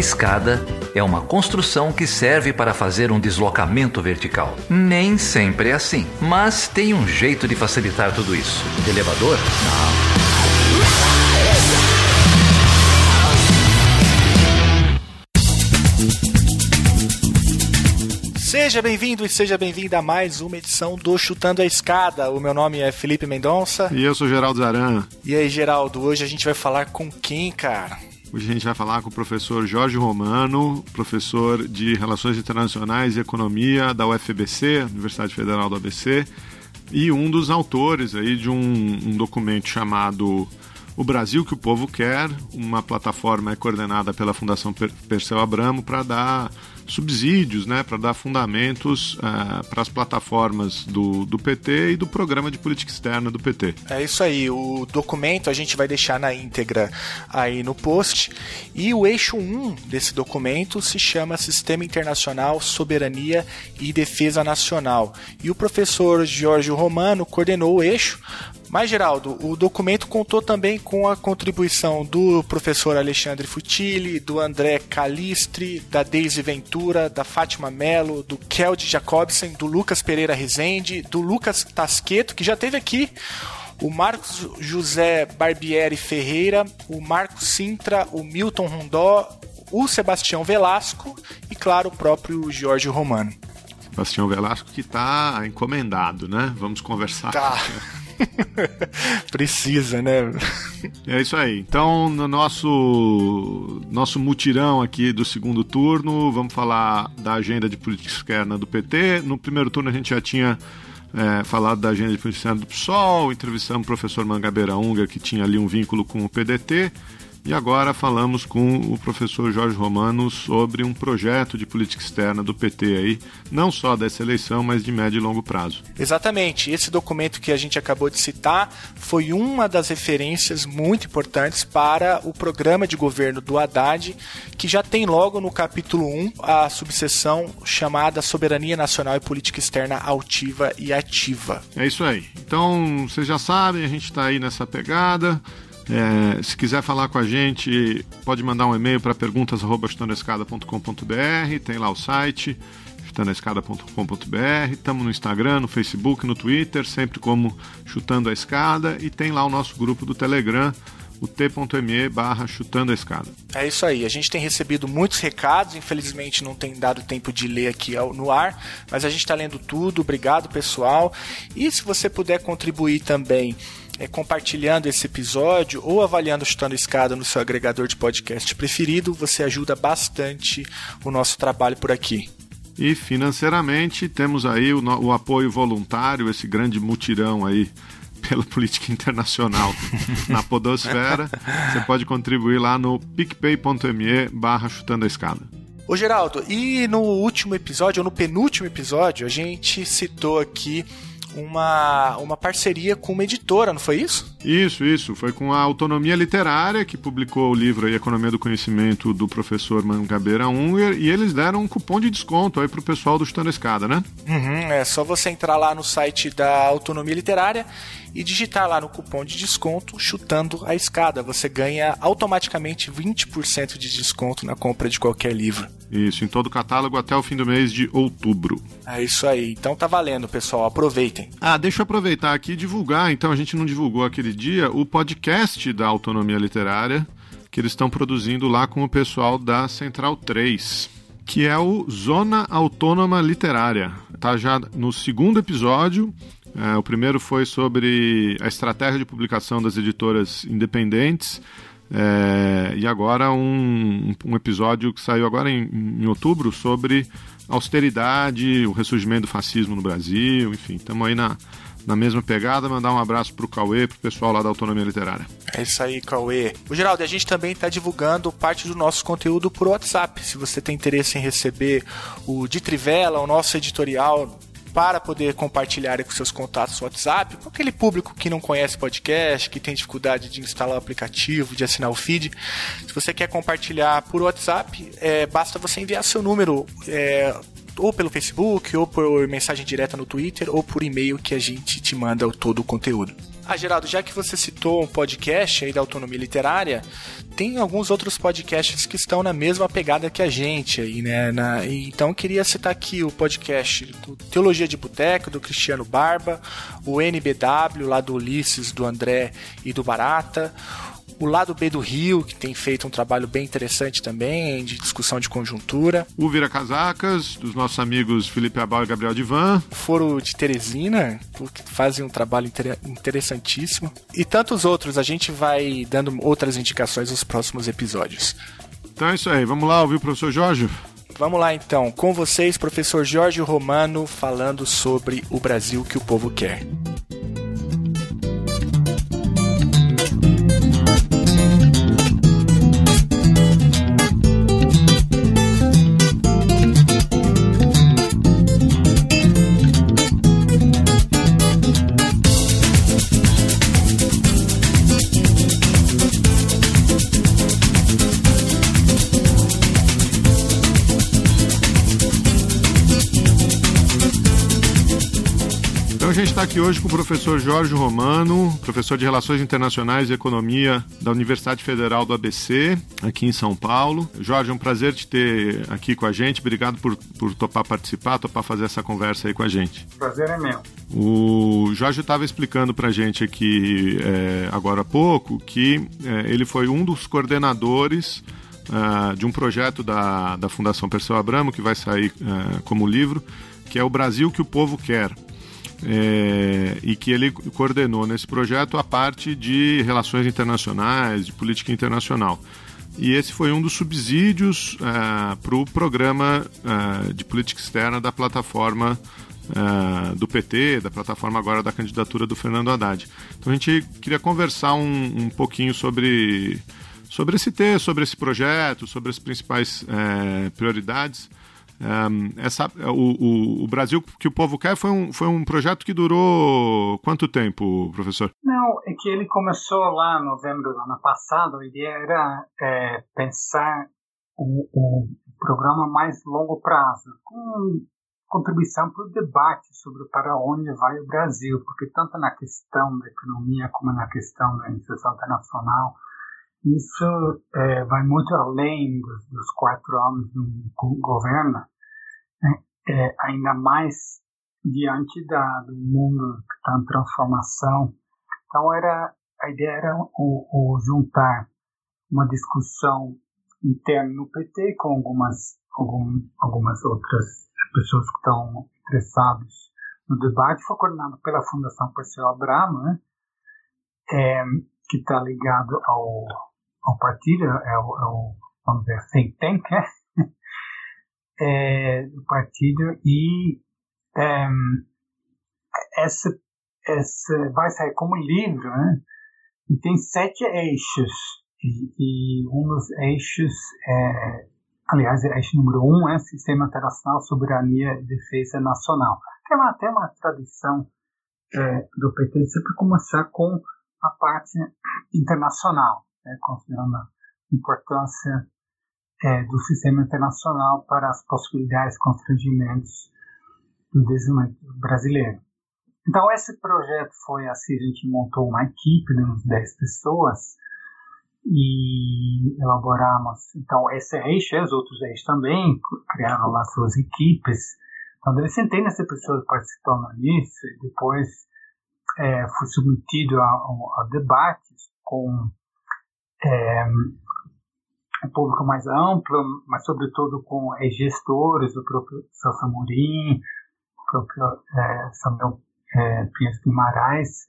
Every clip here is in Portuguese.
escada é uma construção que serve para fazer um deslocamento vertical. Nem sempre é assim, mas tem um jeito de facilitar tudo isso. De elevador? Não. Seja bem-vindo e seja bem-vinda a mais uma edição do Chutando a Escada. O meu nome é Felipe Mendonça. E eu sou Geraldo Zaran. E aí, Geraldo, hoje a gente vai falar com quem, cara? Hoje a gente vai falar com o professor Jorge Romano, professor de Relações Internacionais e Economia da UFBC, Universidade Federal do ABC, e um dos autores aí de um, um documento chamado O Brasil que o Povo Quer, uma plataforma coordenada pela Fundação Perseu Abramo para dar subsídios né, para dar fundamentos uh, para as plataformas do, do PT e do programa de política externa do PT. É isso aí. O documento a gente vai deixar na íntegra aí no post. E o eixo 1 desse documento se chama Sistema Internacional, Soberania e Defesa Nacional. E o professor Jorge Romano coordenou o eixo mas, Geraldo, o documento contou também com a contribuição do professor Alexandre Futili, do André Calistri, da Deise Ventura, da Fátima Mello, do Keld Jacobsen, do Lucas Pereira Rezende, do Lucas Tasqueto, que já teve aqui, o Marcos José Barbieri Ferreira, o Marcos Sintra, o Milton Rondó, o Sebastião Velasco e, claro, o próprio Jorge Romano. Sebastião Velasco que está encomendado, né? Vamos conversar. Tá. Precisa, né? É isso aí. Então, no nosso nosso mutirão aqui do segundo turno, vamos falar da agenda de política externa do PT. No primeiro turno a gente já tinha é, falado da agenda de política externa do PSOL, entrevistamos o professor Mangabeira Unga, que tinha ali um vínculo com o PDT. E agora falamos com o professor Jorge Romano sobre um projeto de política externa do PT aí, não só dessa eleição, mas de médio e longo prazo. Exatamente. Esse documento que a gente acabou de citar foi uma das referências muito importantes para o programa de governo do Haddad, que já tem logo no capítulo 1 a subseção chamada Soberania Nacional e Política Externa Altiva e Ativa. É isso aí. Então, vocês já sabem, a gente está aí nessa pegada. É, se quiser falar com a gente, pode mandar um e-mail para perguntas.chutanescada.com.br, tem lá o site chutanescada.com.br, estamos no Instagram, no Facebook, no Twitter, sempre como Chutando a Escada, e tem lá o nosso grupo do Telegram, o t.me barra chutando a escada. É isso aí, a gente tem recebido muitos recados, infelizmente não tem dado tempo de ler aqui no ar, mas a gente está lendo tudo, obrigado pessoal. E se você puder contribuir também é, compartilhando esse episódio ou avaliando Chutando Escada no seu agregador de podcast preferido, você ajuda bastante o nosso trabalho por aqui. E financeiramente temos aí o, o apoio voluntário, esse grande mutirão aí pela política internacional na podosfera. Você pode contribuir lá no picpay.me barra chutando a escada. Ô Geraldo, e no último episódio, ou no penúltimo episódio, a gente citou aqui uma, uma parceria com uma editora, não foi isso? Isso, isso. Foi com a Autonomia Literária, que publicou o livro aí, Economia do Conhecimento, do professor Mangabeira Unger, e eles deram um cupom de desconto aí pro pessoal do Chutando a Escada, né? Uhum, é só você entrar lá no site da Autonomia Literária e digitar lá no cupom de desconto chutando a escada. Você ganha automaticamente 20% de desconto na compra de qualquer livro. Isso, em todo o catálogo até o fim do mês de outubro. É isso aí. Então tá valendo, pessoal. Aproveitem. Ah, deixa eu aproveitar aqui e divulgar. Então a gente não divulgou aquele dia o podcast da Autonomia Literária que eles estão produzindo lá com o pessoal da Central 3, que é o Zona Autônoma Literária. Tá já no segundo episódio. É, o primeiro foi sobre a estratégia de publicação das editoras independentes. É, e agora um, um, episódio que saiu agora em, em, outubro sobre austeridade, o ressurgimento do fascismo no Brasil, enfim, estamos aí na, na mesma pegada. Mandar um abraço pro Cauê, pro pessoal lá da Autonomia Literária. É isso aí, Cauê. O Geraldo, a gente também está divulgando parte do nosso conteúdo por WhatsApp. Se você tem interesse em receber o de Trivela, o nosso editorial para poder compartilhar com seus contatos no WhatsApp, com aquele público que não conhece podcast, que tem dificuldade de instalar o aplicativo, de assinar o feed. Se você quer compartilhar por WhatsApp, é, basta você enviar seu número é, ou pelo Facebook, ou por mensagem direta no Twitter, ou por e-mail que a gente te manda todo o conteúdo. Ah, Geraldo, já que você citou um podcast aí da autonomia literária, tem alguns outros podcasts que estão na mesma pegada que a gente aí, né? Na, então queria citar aqui o podcast do Teologia de Boteco, do Cristiano Barba, o NBW, lá do Ulisses, do André e do Barata, o lado B do Rio, que tem feito um trabalho bem interessante também, de discussão de conjuntura. O Vira Casacas, dos nossos amigos Felipe Abal e Gabriel Divan. O Foro de Teresina, que fazem um trabalho interessantíssimo. E tantos outros, a gente vai dando outras indicações nos próximos episódios. Então é isso aí, vamos lá ouvir o professor Jorge? Vamos lá então, com vocês, professor Jorge Romano, falando sobre o Brasil que o povo quer. Gente está aqui hoje com o professor Jorge Romano, professor de Relações Internacionais e Economia da Universidade Federal do ABC, aqui em São Paulo. Jorge, é um prazer te ter aqui com a gente. Obrigado por, por topar participar, topar fazer essa conversa aí com a gente. Prazer é meu. O Jorge estava explicando para a gente aqui é, agora há pouco que é, ele foi um dos coordenadores uh, de um projeto da, da Fundação Perseu Abramo, que vai sair uh, como livro, que é o Brasil que o Povo Quer é, e que ele coordenou nesse projeto a parte de relações internacionais, de política internacional. E esse foi um dos subsídios é, para o programa é, de política externa da plataforma é, do PT, da plataforma agora da candidatura do Fernando Haddad. Então a gente queria conversar um, um pouquinho sobre, sobre esse texto, sobre esse projeto, sobre as principais prioridades. Um, essa, o, o, o, Brasil que o povo quer foi um, foi um projeto que durou quanto tempo, professor? Não, é que ele começou lá em novembro do ano passado. Ideia era é, pensar um, um, programa mais longo prazo, com contribuição para o debate sobre para onde vai o Brasil, porque tanto na questão da economia como na questão da inserção internacional, isso é, vai muito além dos, dos, quatro anos do governo? É, ainda mais diante da, do mundo que está em transformação. Então era a ideia era o, o juntar uma discussão interna no PT com algumas algum, algumas outras pessoas que estão interessadas no debate. Foi coordenado pela Fundação Perseu Abramo, né? É, que está ligado ao ao partido, é o, é o vamos dizer, think tank, né? É, do partido e é, essa, essa vai sair como livro, né? E tem sete eixos. E, e um dos eixos é, aliás, é eixo número um é Sistema Internacional, Soberania e Defesa Nacional, uma, até uma tradição é, do PT sempre começar com a parte internacional né, considerando a importância é, do sistema internacional para as possibilidades e constrangimentos do desenvolvimento brasileiro. Então, esse projeto foi assim: a gente montou uma equipe de uns 10 pessoas e elaboramos. Então, esse eixo e os outros eixos também criaram lá suas equipes. Então, deve centenas de pessoas participando nisso e depois é, foi submetido a, a, a debates com é, um público mais amplo, mas sobretudo com é, gestores, o próprio Celso Amorim, o próprio é, Samuel é, Pinhas Guimarães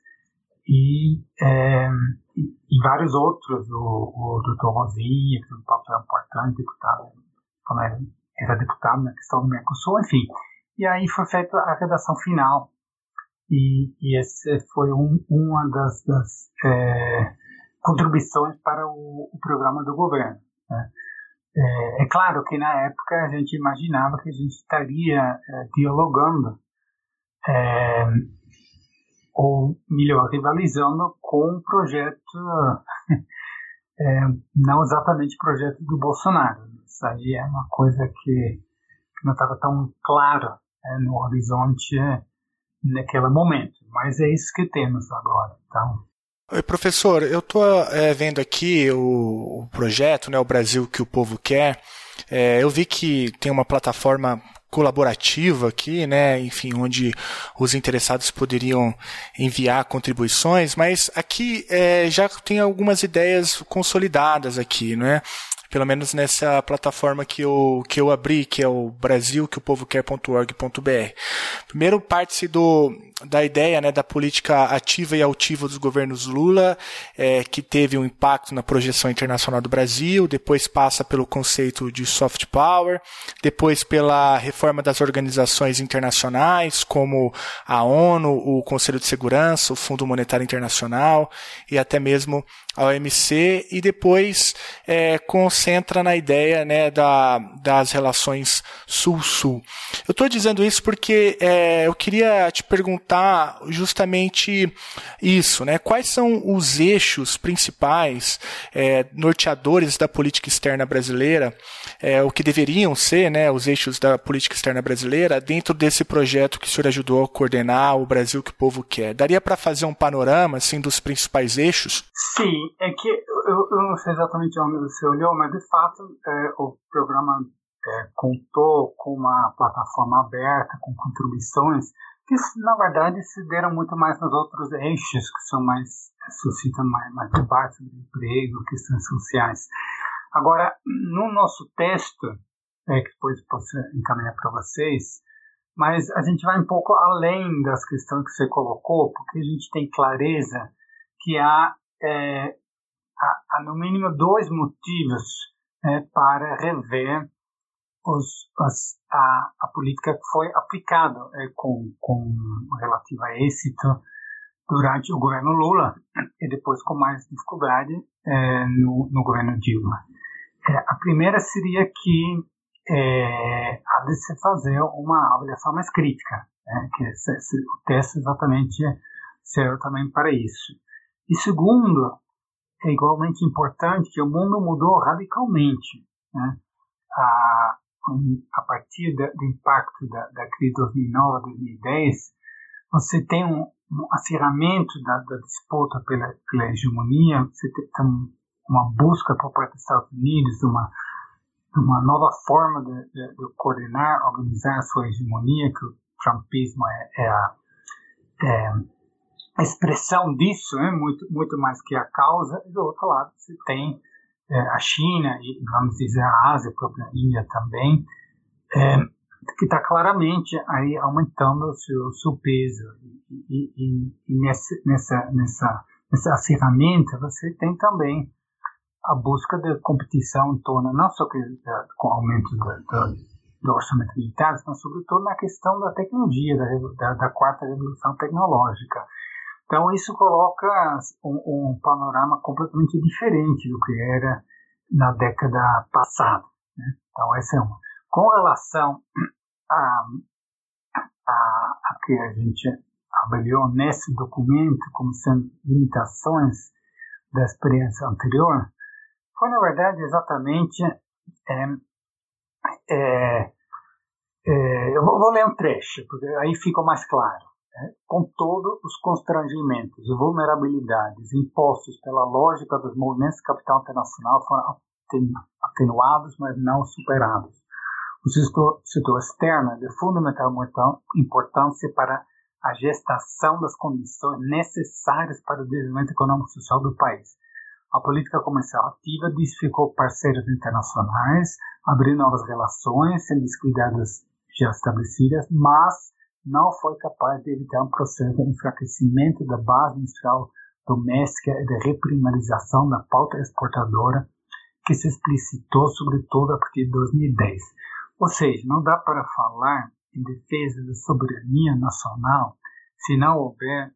e, é, e, vários outros, o, o Dr. Rosinha, que tem um papel importante, deputado, era deputado na questão do Mercosul, enfim. E aí foi feita a redação final e, e esse foi um, uma das, das é, contribuições para o, o programa do governo. Né? É, é, claro que na época a gente imaginava que a gente estaria é, dialogando é, ou melhor, rivalizando com o projeto, é, não exatamente projeto do Bolsonaro. Isso aí é uma coisa que não estava tão claro é, no horizonte naquele momento. Mas é isso que temos agora. Então, Oi, professor, eu estou é, vendo aqui o, o, projeto, né, o Brasil que o povo quer. É, eu vi que tem uma plataforma colaborativa aqui, né? Enfim, onde os interessados poderiam enviar contribuições, mas aqui é, já tem algumas ideias consolidadas aqui, né? pelo menos nessa plataforma que eu, que eu abri, que é o Brasil que o povo quer.org.br. Primeiro parte-se do, da ideia né, da política ativa e altiva dos governos Lula, é, que teve um impacto na projeção internacional do Brasil, depois passa pelo conceito de soft power, depois pela reforma das organizações internacionais, como a ONU, o Conselho de Segurança, o Fundo Monetário Internacional e até mesmo a OMC, e depois é, concentra na ideia né, da, das relações Sul-Sul. Eu estou dizendo isso porque é, eu queria te perguntar justamente isso, né? Quais são os eixos principais é, norteadores da política externa brasileira, é, o que deveriam ser, né, os eixos da política externa brasileira dentro desse projeto que o senhor ajudou a coordenar, o Brasil que o povo quer? Daria para fazer um panorama assim dos principais eixos? Sim, é que eu, eu não sei exatamente onde você olhou, mas de fato é, o programa é, contou com uma plataforma aberta, com contribuições, que na verdade se deram muito mais nos outros eixos, que são mais, suscitam mais, mais debates sobre emprego, questões sociais. Agora, no nosso texto, é, que depois posso encaminhar para vocês, mas a gente vai um pouco além das questões que você colocou, porque a gente tem clareza que há, é, há, há no mínimo dois motivos é, para rever os, as, a, a, política que foi aplicada é, com, com relativo a êxito durante o governo Lula e depois com mais dificuldade é, no, no, governo Dilma. É, a primeira seria que é, há de se fazer uma avaliação mais crítica, né, que se, se, o texto exatamente serve também para isso. E segundo, é igualmente importante que o mundo mudou radicalmente. Né? A, a partir da, do impacto da, da crise de 2009-2010, você tem um, um da, da, disputa pela, pela hegemonia, você tem, tem uma busca por parte dos Estados Unidos uma, uma nova forma de, de, de, coordenar, organizar a sua hegemonia, que o trumpismo é, é a, é a expressão disso, é muito, muito mais que a causa, e do outro lado você tem é, a China e, vamos dizer, a Ásia, a própria Índia também, é, que está claramente aí aumentando o seu, seu peso. E, e, e nessa, nessa, nessa acirramento você tem também a busca de competição em torno, não só que, é, com o aumento do, do, do, orçamento militar, mas sobretudo na questão da tecnologia, da, da, da quarta revolução tecnológica. Então, isso coloca um, um, panorama completamente diferente do que era na década passada. Né? Então, essa é uma. Com relação a, a, a que a gente avaliou nesse documento como sendo limitações da experiência anterior, foi, na verdade, exatamente. É, é, é, eu vou, vou ler um trecho, porque aí fica mais claro com todos os constrangimentos e vulnerabilidades impostos pela lógica dos movimentos de capital internacional foram atenuados, mas não superados. O setor, externo é de fundamental importância para a gestação das condições necessárias para o desenvolvimento econômico e social do país. A política comercial ativa diversificou parceiros internacionais, abriu novas relações, sem descuidar das já estabelecidas, mas não foi capaz de evitar um processo de enfraquecimento da base industrial doméstica e de reprimarização da pauta exportadora que se explicitou sobretudo a partir de 2010. Ou seja, não dá para falar em defesa da soberania nacional se não houver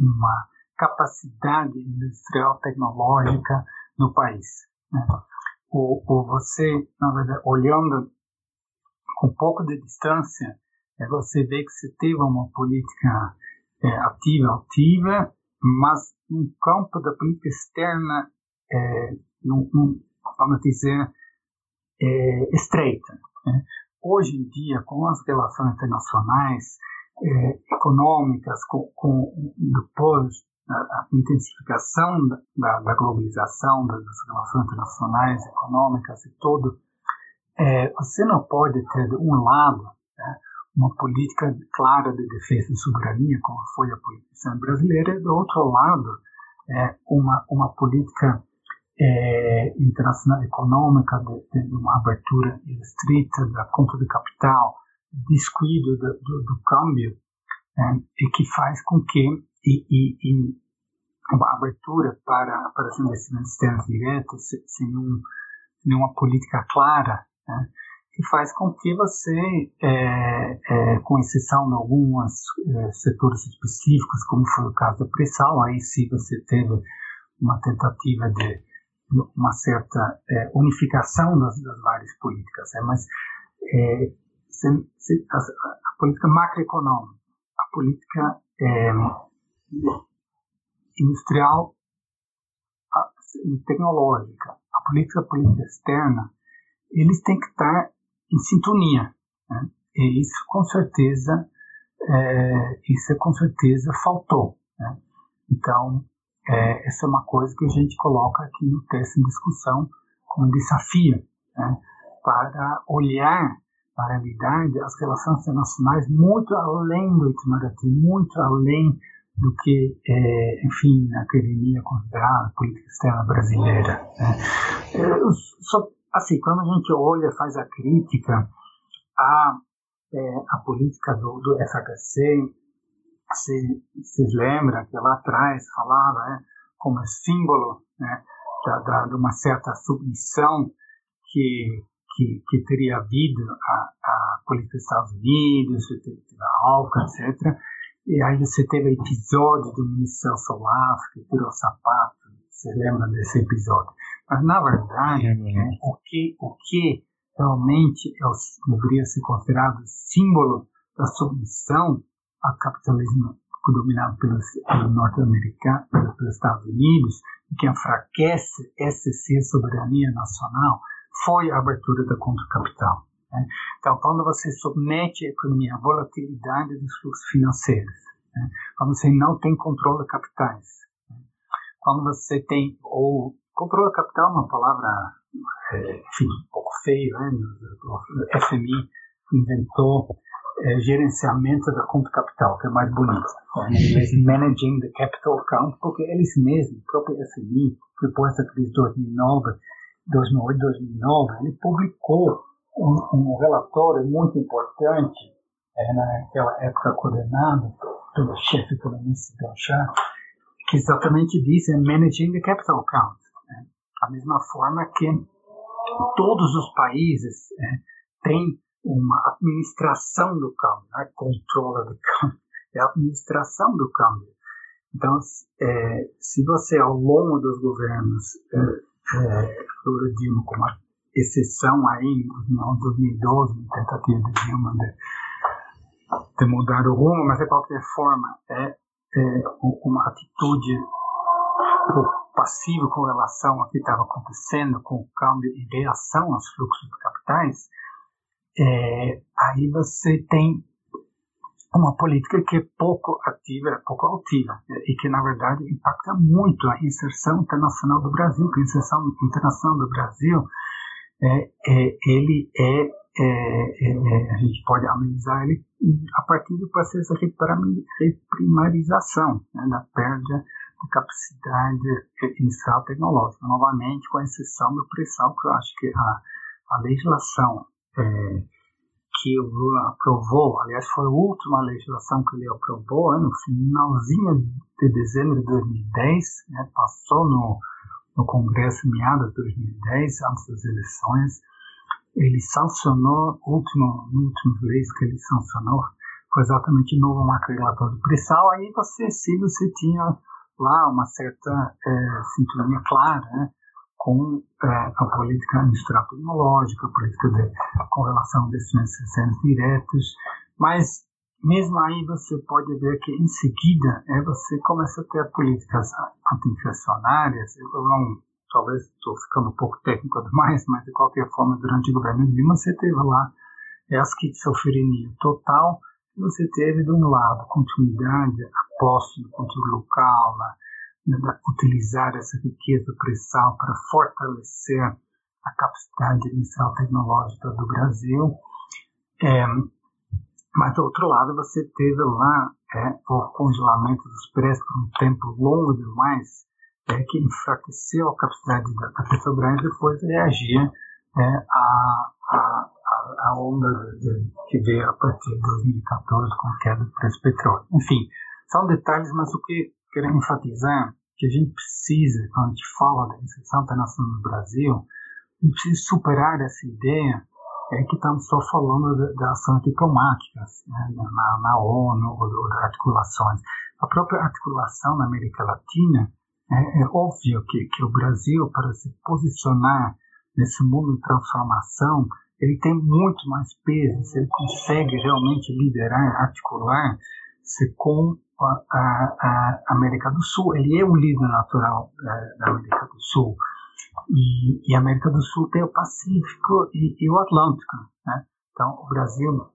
uma capacidade industrial tecnológica no país. Né? Ou, ou você, na verdade, olhando com um pouco de distância, é você vê que você teve uma política é, ativa, ativa, mas no campo da política externa, é, num, num, vamos dizer, é, estreita. Né? Hoje em dia, com as relações internacionais, é, econômicas, com, com depois a, intensificação da, da, globalização, das relações internacionais, econômicas e tudo, é, você não pode ter, de um lado, né, uma política clara de defesa da soberania, como foi a política brasileira, e do outro lado, é, uma, uma política é, internacional econômica de, de, uma abertura restrita da conta de capital, descuido do, do, do câmbio, é, e que faz com que e, e, e uma abertura para, para os investimentos externos diretos sem, um, sem uma política clara, né, que faz com que você, é, é, com exceção de alguns é, setores específicos, como foi o caso da pressão, aí sim você teve uma tentativa de uma certa é, unificação das, das, várias políticas, é, mas é, se, se, a, a, política macroeconômica, a política é, industrial a, tecnológica, a política, a política externa, eles têm que estar em sintonia. Né? E isso com certeza, é, isso com certeza faltou. Né? Então, é, essa é uma coisa que a gente coloca aqui no texto em discussão como desafio né? para olhar para a realidade as relações internacionais muito além do Itamaraty, muito além do que, é, enfim, a academia considerada política externa brasileira. Né? É, só assim, quando a gente olha, faz a crítica à, é, à política do, do FHC, vocês lembram que lá atrás falava né, como símbolo né, da, da, de uma certa submissão que, que, que teria havido à, à política dos Estados Unidos, a ALCA, etc. E aí você teve o episódio do ministro Celso que tirou o sapato, você lembra desse episódio? Mas, na verdade, é, o, que, o que realmente é, deveria ser considerado símbolo da submissão ao capitalismo dominado pelos, pelo norte-americano, pelos, Estados Unidos, e que enfraquece essa soberania nacional, foi a abertura da contra-capital. Né? Então, quando você submete a economia à volatilidade dos fluxos financeiros, né? quando você não tem controle de capitais, né? quando você tem, ou Controle capital é uma palavra, é, enfim, um pouco feia, né? O FMI inventou é, gerenciamento da conta capital, que é mais bonito. Inglês, Managing the Capital Account, porque eles mesmos, o próprio FMI, depois da crise de 2009, 2008, 2009, ele publicou um, um relatório muito importante, é, naquela época coordenado pelo chefe economista Blanchard, que exatamente diz é Managing the Capital Account. Da mesma forma que todos os países é, têm uma administração do câmbio, não é controle do câmbio, é a administração do câmbio. Então, é, se você ao longo dos governos, é, é, digo com uma exceção aí em 2012, uma tentativa de Dilma de, de mudar o rumo, mas de qualquer forma é, é uma atitude passivo com relação ao que estava acontecendo com o câmbio em reação aos fluxos de capitais, é, aí você tem uma política que é pouco ativa, é pouco altiva, e que, na verdade, impacta muito a inserção internacional do Brasil, que a inserção internacional do Brasil, é, é ele é, é, é, a gente pode analisar ele a partir do processo de reprimarização, né, da perda de capacidade inicial tecnológica, novamente com a exceção do pré-sal, que eu acho que a, a legislação é, que o Lula aprovou, aliás, foi a última legislação que ele aprovou, né, no finalzinho de dezembro de 2010, né, passou no, no Congresso em meados de 2010, antes das eleições, ele sancionou, último, últimas leis que ele sancionou, foi exatamente novo marco regulatório do pré-sal, aí você, se você tinha lá uma certa é, sintonia clara né, com é, a política industrial tecnológica, a política de correlação de investimentos externos diretos, mas mesmo aí você pode ver que em seguida é, você começa a ter políticas anti-inflacionárias, eu não talvez estou ficando um pouco técnico demais, mas de qualquer forma, durante o governo Dilma, você teve lá é a esquizofrenia total, você teve, de um lado, continuidade, aposta no controle local, na, na, utilizar essa riqueza pré-sal para fortalecer a capacidade inicial tecnológica do Brasil. É, mas, do outro lado, você teve lá é, o congelamento dos preços por um tempo longo demais, é, que enfraqueceu a capacidade da, da Petrobras depois reagir é, a, a, a onda que veio a partir de 2014 com a queda do preço do petróleo. Enfim, são detalhes, mas o que quero enfatizar que a gente precisa, quando a gente fala da inserção internacional no Brasil, a gente precisa superar essa ideia é que estamos só falando da, ações diplomáticas né, na, na, ONU ou, ou das articulações. A própria articulação na América Latina é, é óbvio que, que o Brasil, para se posicionar nesse mundo de transformação, ele tem muito mais peso, se ele consegue realmente liderar, articular-se com a, a, a, América do Sul. Ele é um líder natural é, da América do Sul. E, e, a América do Sul tem o Pacífico e, e o Atlântico. Né? Então, o Brasil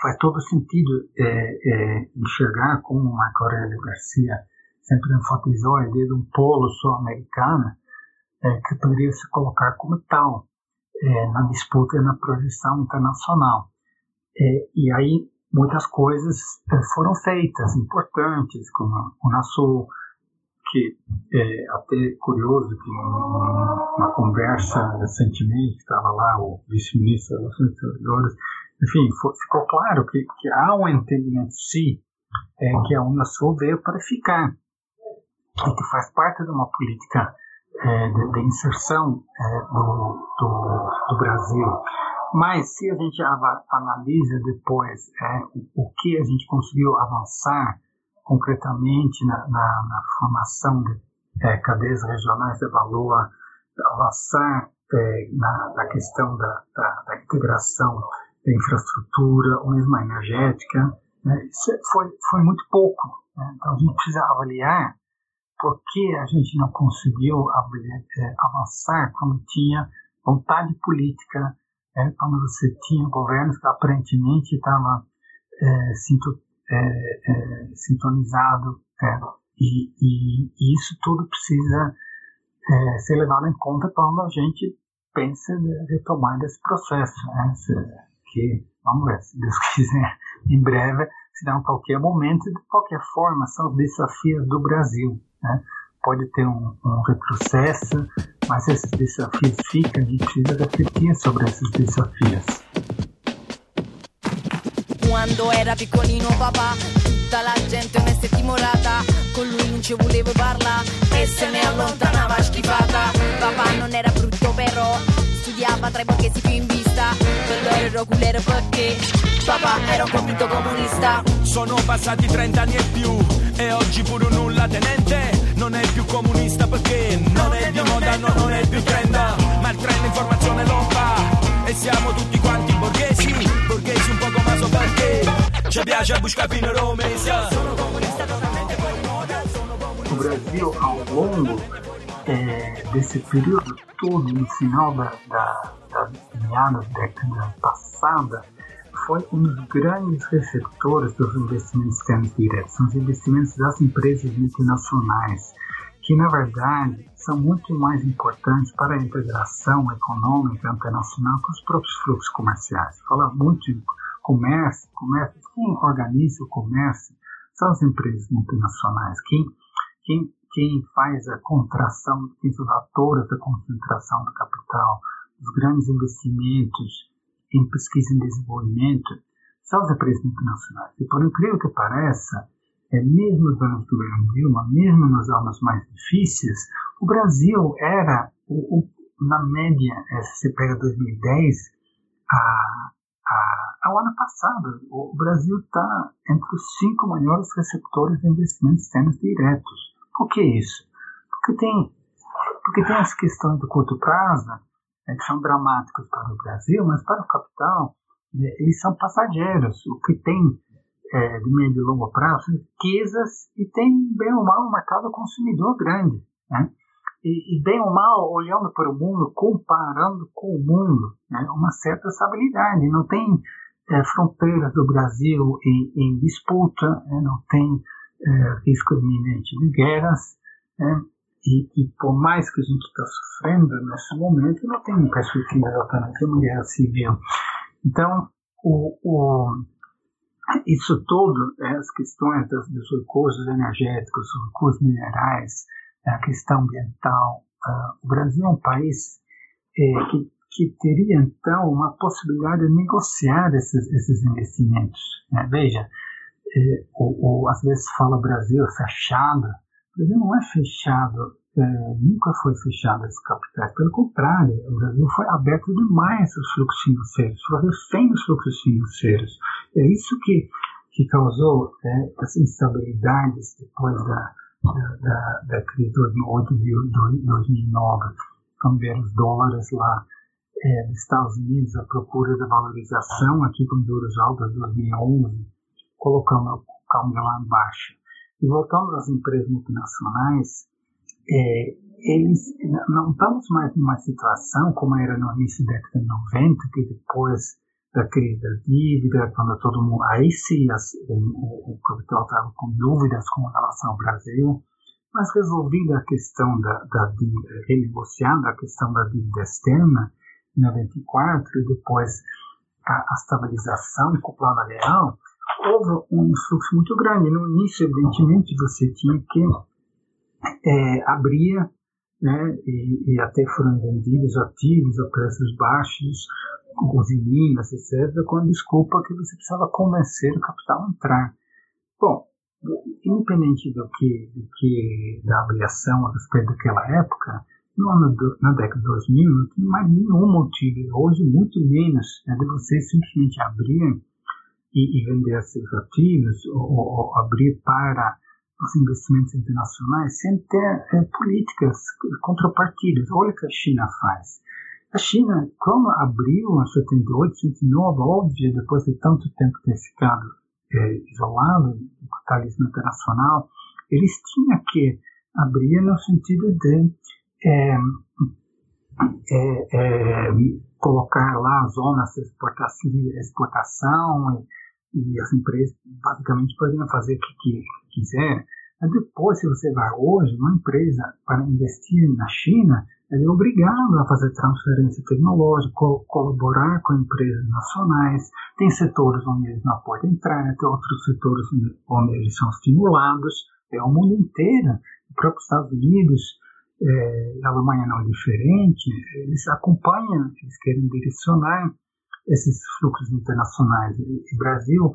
faz todo sentido é, é, enxergar como o Marco Aurélio Garcia sempre enfatizou a ideia de um polo sul-americano é, que poderia se colocar como tal é, na disputa e na projeção internacional. É, e aí muitas coisas é, foram feitas, importantes, como a Unasul, que é até curioso que uma conversa recentemente estava lá o vice-ministro das Relações Exteriores, enfim, ficou claro que, que há um entendimento sim é, que a Unasul veio para ficar e que faz parte de uma política é, inserção é, do, do, do, Brasil. Mas se a gente analisa depois é, o, que a gente conseguiu avançar concretamente na, na, na formação de é, cadeias regionais de valor, avançar é, na, na, questão da, da, da, integração da infraestrutura, ou mesmo a energética, né, isso foi, foi muito pouco. Né? Então a gente precisa avaliar por que a gente não conseguiu é, avançar quando tinha vontade política, é, quando você tinha governos que aparentemente estavam é, é, é, sintonizado é, e, e, e, isso tudo precisa ser levado em conta quando a gente pensa em retomar desse processo, né? que vamos ver, se Deus quiser, em breve, se em qualquer momento, de qualquer forma, são os desafios do Brasil. Né? Pode ter um, um, retrocesso, mas esses desafios ficam, a gente precisa refletir sobre esses desafios. Quando era piccolino papà, tutta la gente me si timorata, con lui non ci volevo parlare e se ne allontanava schifata. Papà non era brutto però, studiava tra i borghesi più in vista, loro ero culero perché papà era un convinto comunista. Sono passati 30 anni e più e oggi pure un nulla tenente. Non è più comunista perché non è di moda, no, non è più trend, ma il trend informazione lo fa. E siamo tutti quanti borghesi, borghesi un poco maso perché ci piace a Roma. Sono comunista totalmente fuori moda. O Brasil ao longo é, desse período todo, no final da, da, da década passada, foi um dos grandes receptores dos investimentos externos diretos, são os investimentos das empresas multinacionais, que na verdade são muito mais importantes para a integração econômica internacional que os próprios fluxos comerciais. Fala muito em comércio, comércio, quem organiza o comércio são as empresas multinacionais, quem, quem, quem faz a contração, quem são os atores da concentração do capital, os grandes investimentos, em pesquisa e desenvolvimento são as empresas internacionais. E por incrível que pareça, é, mesmo nos anos do governo Dilma, mesmo nos anos mais difíceis, o Brasil era, o, o, na média, é, se você pega 2010, a, a, ao ano passado, o Brasil está entre os cinco maiores receptores de investimentos externos diretos. Por que isso? Porque tem, porque tem as questões do curto prazo, né, que são dramáticos para o Brasil, mas para o capital, é, eles são passageiros. O que tem é, de médio e longo prazo são riquezas e tem, bem ou mal, um mercado consumidor grande. Né? e, e, bem ou mal, olhando para o mundo, comparando com o mundo, né, uma certa estabilidade. Não tem é, fronteiras do Brasil em, em disputa, né, não tem é, risco iminente de guerras, né, e, e, por mais que a gente está sofrendo nesse momento, não tem perspectiva exatamente de uma guerra civil. Então, o, o, isso tudo, é, as questões das, dos recursos energéticos, os recursos minerais, a questão ambiental. Uh, o Brasil é um país é, que, que teria, então, uma possibilidade de negociar esses, esses investimentos. Né? Veja, é, o, o, às vezes fala Brasil fechado. O Brasil não é fechado, é, nunca foi fechado esses capitais. Pelo contrário, o Brasil foi aberto demais aos fluxos financeiros, foi refém dos fluxos financeiros. É isso que, que causou é, as instabilidades depois da, da, da, crise de 2008 de 2009, quando vieram os dólares lá é, dos Estados Unidos, a procura da valorização aqui com juros altos de 2011, colocando o câmbio lá embaixo. E voltando às empresas multinacionais, é, eles não estamos mais numa situação como era no início da década de 90, que depois da crise da dívida, quando todo mundo. Aí sim as, o, o, capital estava com dúvidas com relação ao Brasil, mas resolvida a questão da, da dívida, renegociada a questão da dívida externa em 94 e depois a, a estabilização com o plano real, houve um fluxo muito grande. No início, evidentemente, você tinha que é, abrir né, e, e, até foram vendidos ativos a preços baixos Minas, etc., com a desculpa que você precisava convencer o capital a entrar. Bom, independente do que, do que da avaliação a respeito daquela época, no ano do, na década de 2000 não tinha mais nenhum motivo, hoje muito menos, né, de você simplesmente abrir e, e vender seus ativos ou, ou, abrir para os investimentos internacionais sem ter é, políticas contrapartidas. Olha o que a China faz. A China, como abriu em 78, 79, óbvio, depois de tanto tempo ter ficado é, isolado do capitalismo internacional, eles tinham que abrir no sentido de é, é colocar lá zonas de exportação, de exportação e, as empresas basicamente poderiam fazer o que, que quiser. Mas depois, se você vai hoje, uma empresa para investir na China, ele é obrigado a fazer transferência tecnológica, co colaborar com empresas nacionais. Tem setores onde eles não podem entrar, tem outros setores onde eles são estimulados. É o mundo inteiro. O próprio Estados Unidos, é, a Alemanha não é diferente. Eles acompanham, eles querem direcionar esses fluxos internacionais. E Brasil,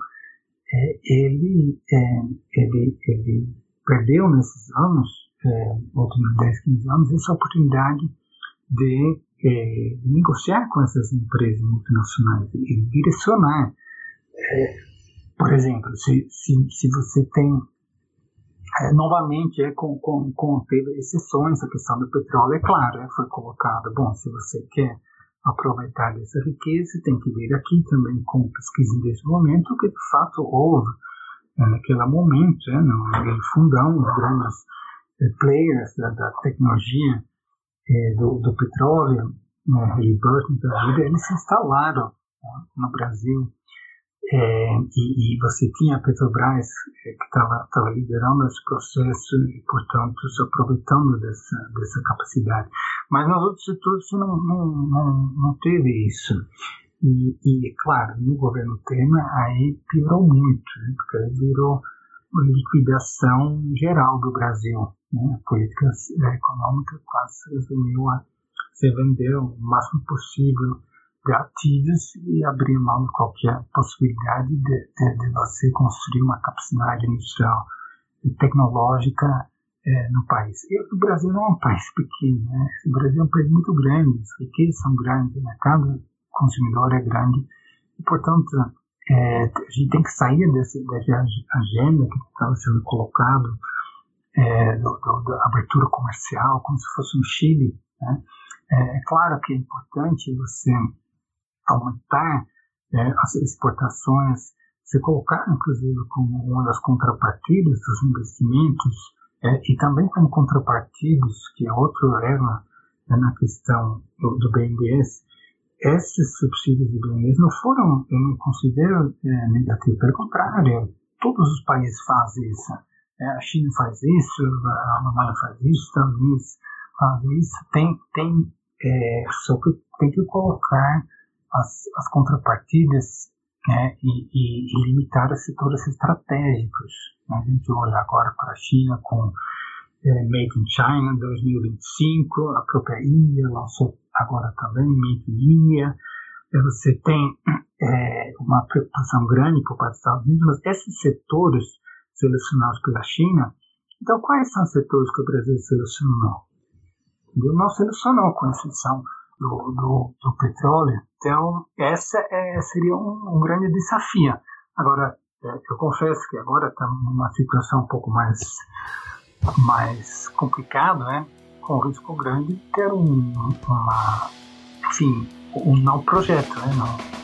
é, ele, é, ele, ele perdeu nesses anos é, últimos 10, 15 anos, essa oportunidade de, é, de negociar com essas empresas multinacionais e direcionar. É, por exemplo, se, se, se você tem é, novamente é com, com, com teve exceções a questão do petróleo é claro é, foi colocado bom se você quer aproveitar dessa riqueza tem que vir aqui também com pesquisa e desenvolvimento que de fato houve é, naquele momento é, no fundão os grandes players da, da tecnologia é, do, do, petróleo, né, Halliburton da vida, eles se instalaram né, no Brasil. É, e, e, você tinha a Petrobras é, que estava liderando esse processo e, portanto, se aproveitando dessa, dessa capacidade. Mas nos outros setores você não, não, não, não teve isso. E, e, claro, no governo Temer aí piorou muito, né, porque virou uma liquidação geral do Brasil. Né? A política é, econômica quase se resumiu a se vender o máximo possível de ativos e abrir mão de qualquer possibilidade de, de, de você construir uma capacidade industrial e tecnológica é, no país. E o Brasil não é um país pequeno, né? o Brasil é um país muito grande, as riquezas são grandes, o mercado consumidor é grande, e portanto é, a gente tem que sair dessa, dessa agenda que estava sendo colocado é, da abertura comercial, como se fosse um Chile. Né? É, é, claro que é importante você aumentar é, as exportações, você colocar, inclusive, como uma das contrapartidas dos investimentos é, e também como contrapartidos, que é outro erro né, na questão do, do BNDES, esses subsídios do BNDES não foram, eu não considero é, negativo, pelo contrário, todos os países fazem isso. É, a China faz isso, a Alemanha faz isso, os Estados Unidos fazem isso. Tem, tem, é, só que tem que colocar as, as contrapartidas né, e, e, e, limitar os setores estratégicos. A gente olha agora para a China com é, Made in China 2025, a própria Índia lançou agora também Made in India. Você tem é, uma preocupação grande por parte dos Estados Unidos, mas esses setores selecionados pela China, então quais são os setores que o Brasil selecionou? Ele não selecionou, com exceção do, do, do petróleo. Então, essa é, seria um, um, grande desafio. Agora, é, eu confesso que agora estamos numa situação um pouco mais, mais complicada, né? com risco grande de ter um, uma, enfim, um não projeto, né? Não,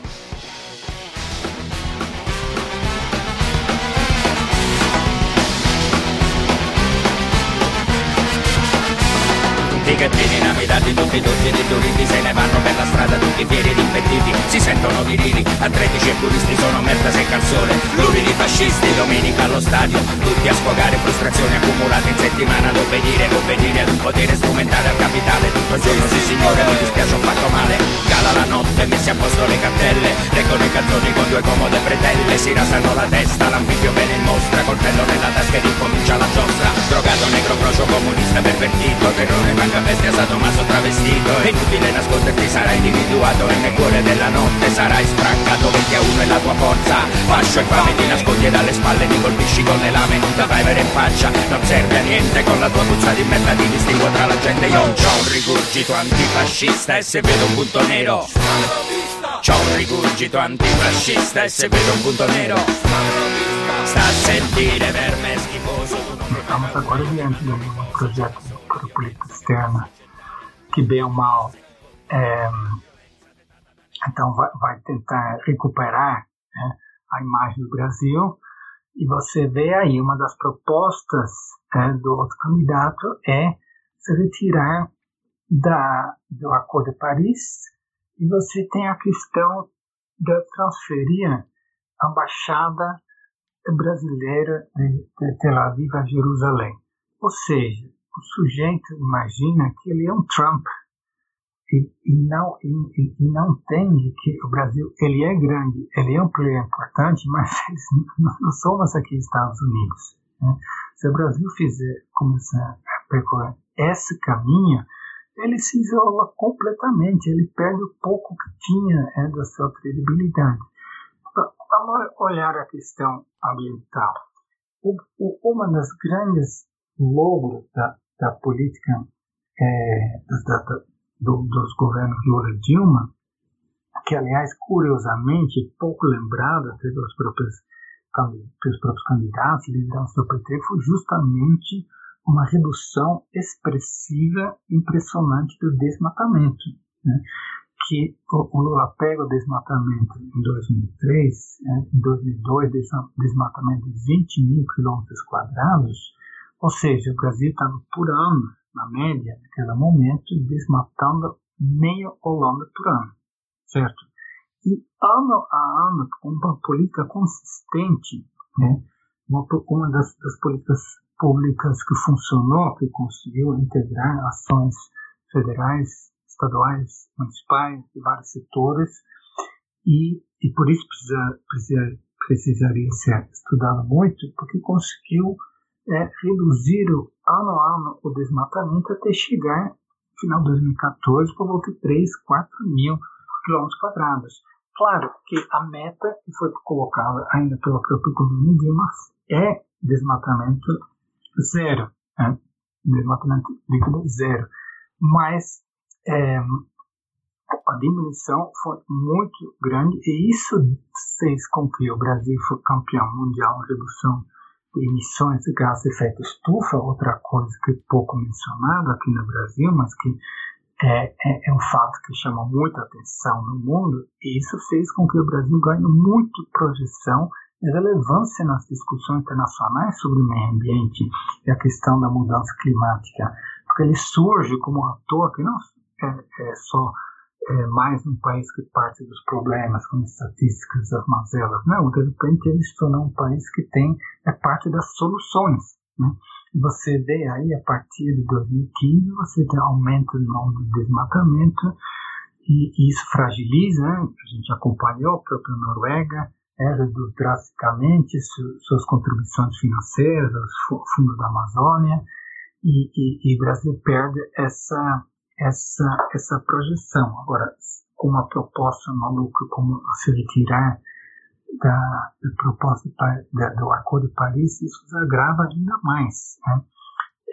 tutti che tieni namidati tutti tutti di turisti se ne vanno per la strada tutti fieri ed impettiti si sentono virili atletici e puristi sono merda secca al sole. Luridi fascisti domenica allo stadio tutti a sfogare frustrazioni accumulate in settimana ad obbedire obbedire ad un potere strumentale al capitale. Tutto il giorno sì signore mi dispiace ho fatto male. Cala la notte messi a posto le cartelle leggono i calzoni con due comode bretelle si rasano la testa l'anfibio bene in mostra coltello nella tasca ed incomincia la giostra. Drogato negro crocio comunista pervertito terrore manca bestia sadomaso travestito. È inutile nasconderti, sarai individuato E nel cuore della notte. Sarai sprancato 20 a 1 è la tua forza. Fascio e fame ti nascondi dalle spalle Ti colpisci con le lame, non da avere in faccia Non serve a niente, con la tua puzza di merda Ti distingo tra la gente. Io c'ho un rigurgito antifascista E se vedo un punto nero. C'ho un rigurgito antifascista E se vedo un punto nero. Sta a sentire verme schifoso. Estamos agora diante de um projeto para a política externa, que bem ou mal, é, então vai, vai, tentar recuperar né, a imagem do Brasil. E você vê aí uma das propostas é, do outro candidato é se retirar da, do Acordo de Paris e você tem a questão de transferir a embaixada brasileira de, de Tel Aviv a Jerusalém. Ou seja, o sujeito imagina que ele é um Trump e, e não e, e, não entende que o Brasil ele é grande, ele é um player importante, mas não somos aqui Estados Unidos. Né? Se o Brasil fizer começar a percorrer esse caminho, ele se isola completamente, ele perde o pouco que tinha é, da sua credibilidade. Vamos olhar a questão ambiental. O, o, uma das grandes logros da, da política é, da, do, dos governos Lula e Dilma, que aliás, curiosamente, pouco lembrada pelos próprios, pelos próprios candidatos, liderança do PT, foi justamente uma redução expressiva, impressionante do desmatamento. Né? Que o, o Lula pega o desmatamento em 2003, né? em 2002, desmatamento de 20 mil quilômetros quadrados, ou seja, o Brasil estava por ano, na média, naquele momento, desmatando meia Holanda por ano, certo? E ano a ano, com uma política consistente, né, uma, uma das, das políticas públicas que funcionou, que conseguiu integrar ações federais, estaduais, municipais, de vários setores, e, e por isso precisa, precisa, precisaria ser estudado muito, porque conseguiu é reduzir ano a ano o desmatamento até chegar, no final de 2014, por volta de 3, 4 mil quilômetros quadrados. Claro que a meta que foi colocada ainda pelo próprio governo Dilma é desmatamento zero, né? desmatamento líquido zero, mas é, a diminuição foi muito grande e isso fez com que o Brasil fosse campeão mundial em redução emissões de gás de efeito estufa, outra coisa que é pouco mencionado aqui no Brasil, mas que é, é, é, um fato que chama muita atenção no mundo, e isso fez com que o Brasil ganhe muito projeção relevância nas discussões internacionais sobre o meio ambiente e a questão da mudança climática, porque ele surge como um ator que não é, é só é, mais um país que parte dos problemas, com estatísticas das mazelas. Não, de repente ele se tornou um país que tem é parte das soluções. Né? E você vê aí, a partir de 2015, você tem aumento no de desmatamento, e, e, isso fragiliza, né? a gente acompanhou a própria Noruega, é, reduz drasticamente su, suas contribuições financeiras aos fundos da Amazônia, e, e, e o Brasil perde essa essa, essa projeção. Agora, com uma proposta maluca como se retirar da, da proposta da, do Acordo de Paris, isso agrava ainda mais. Né?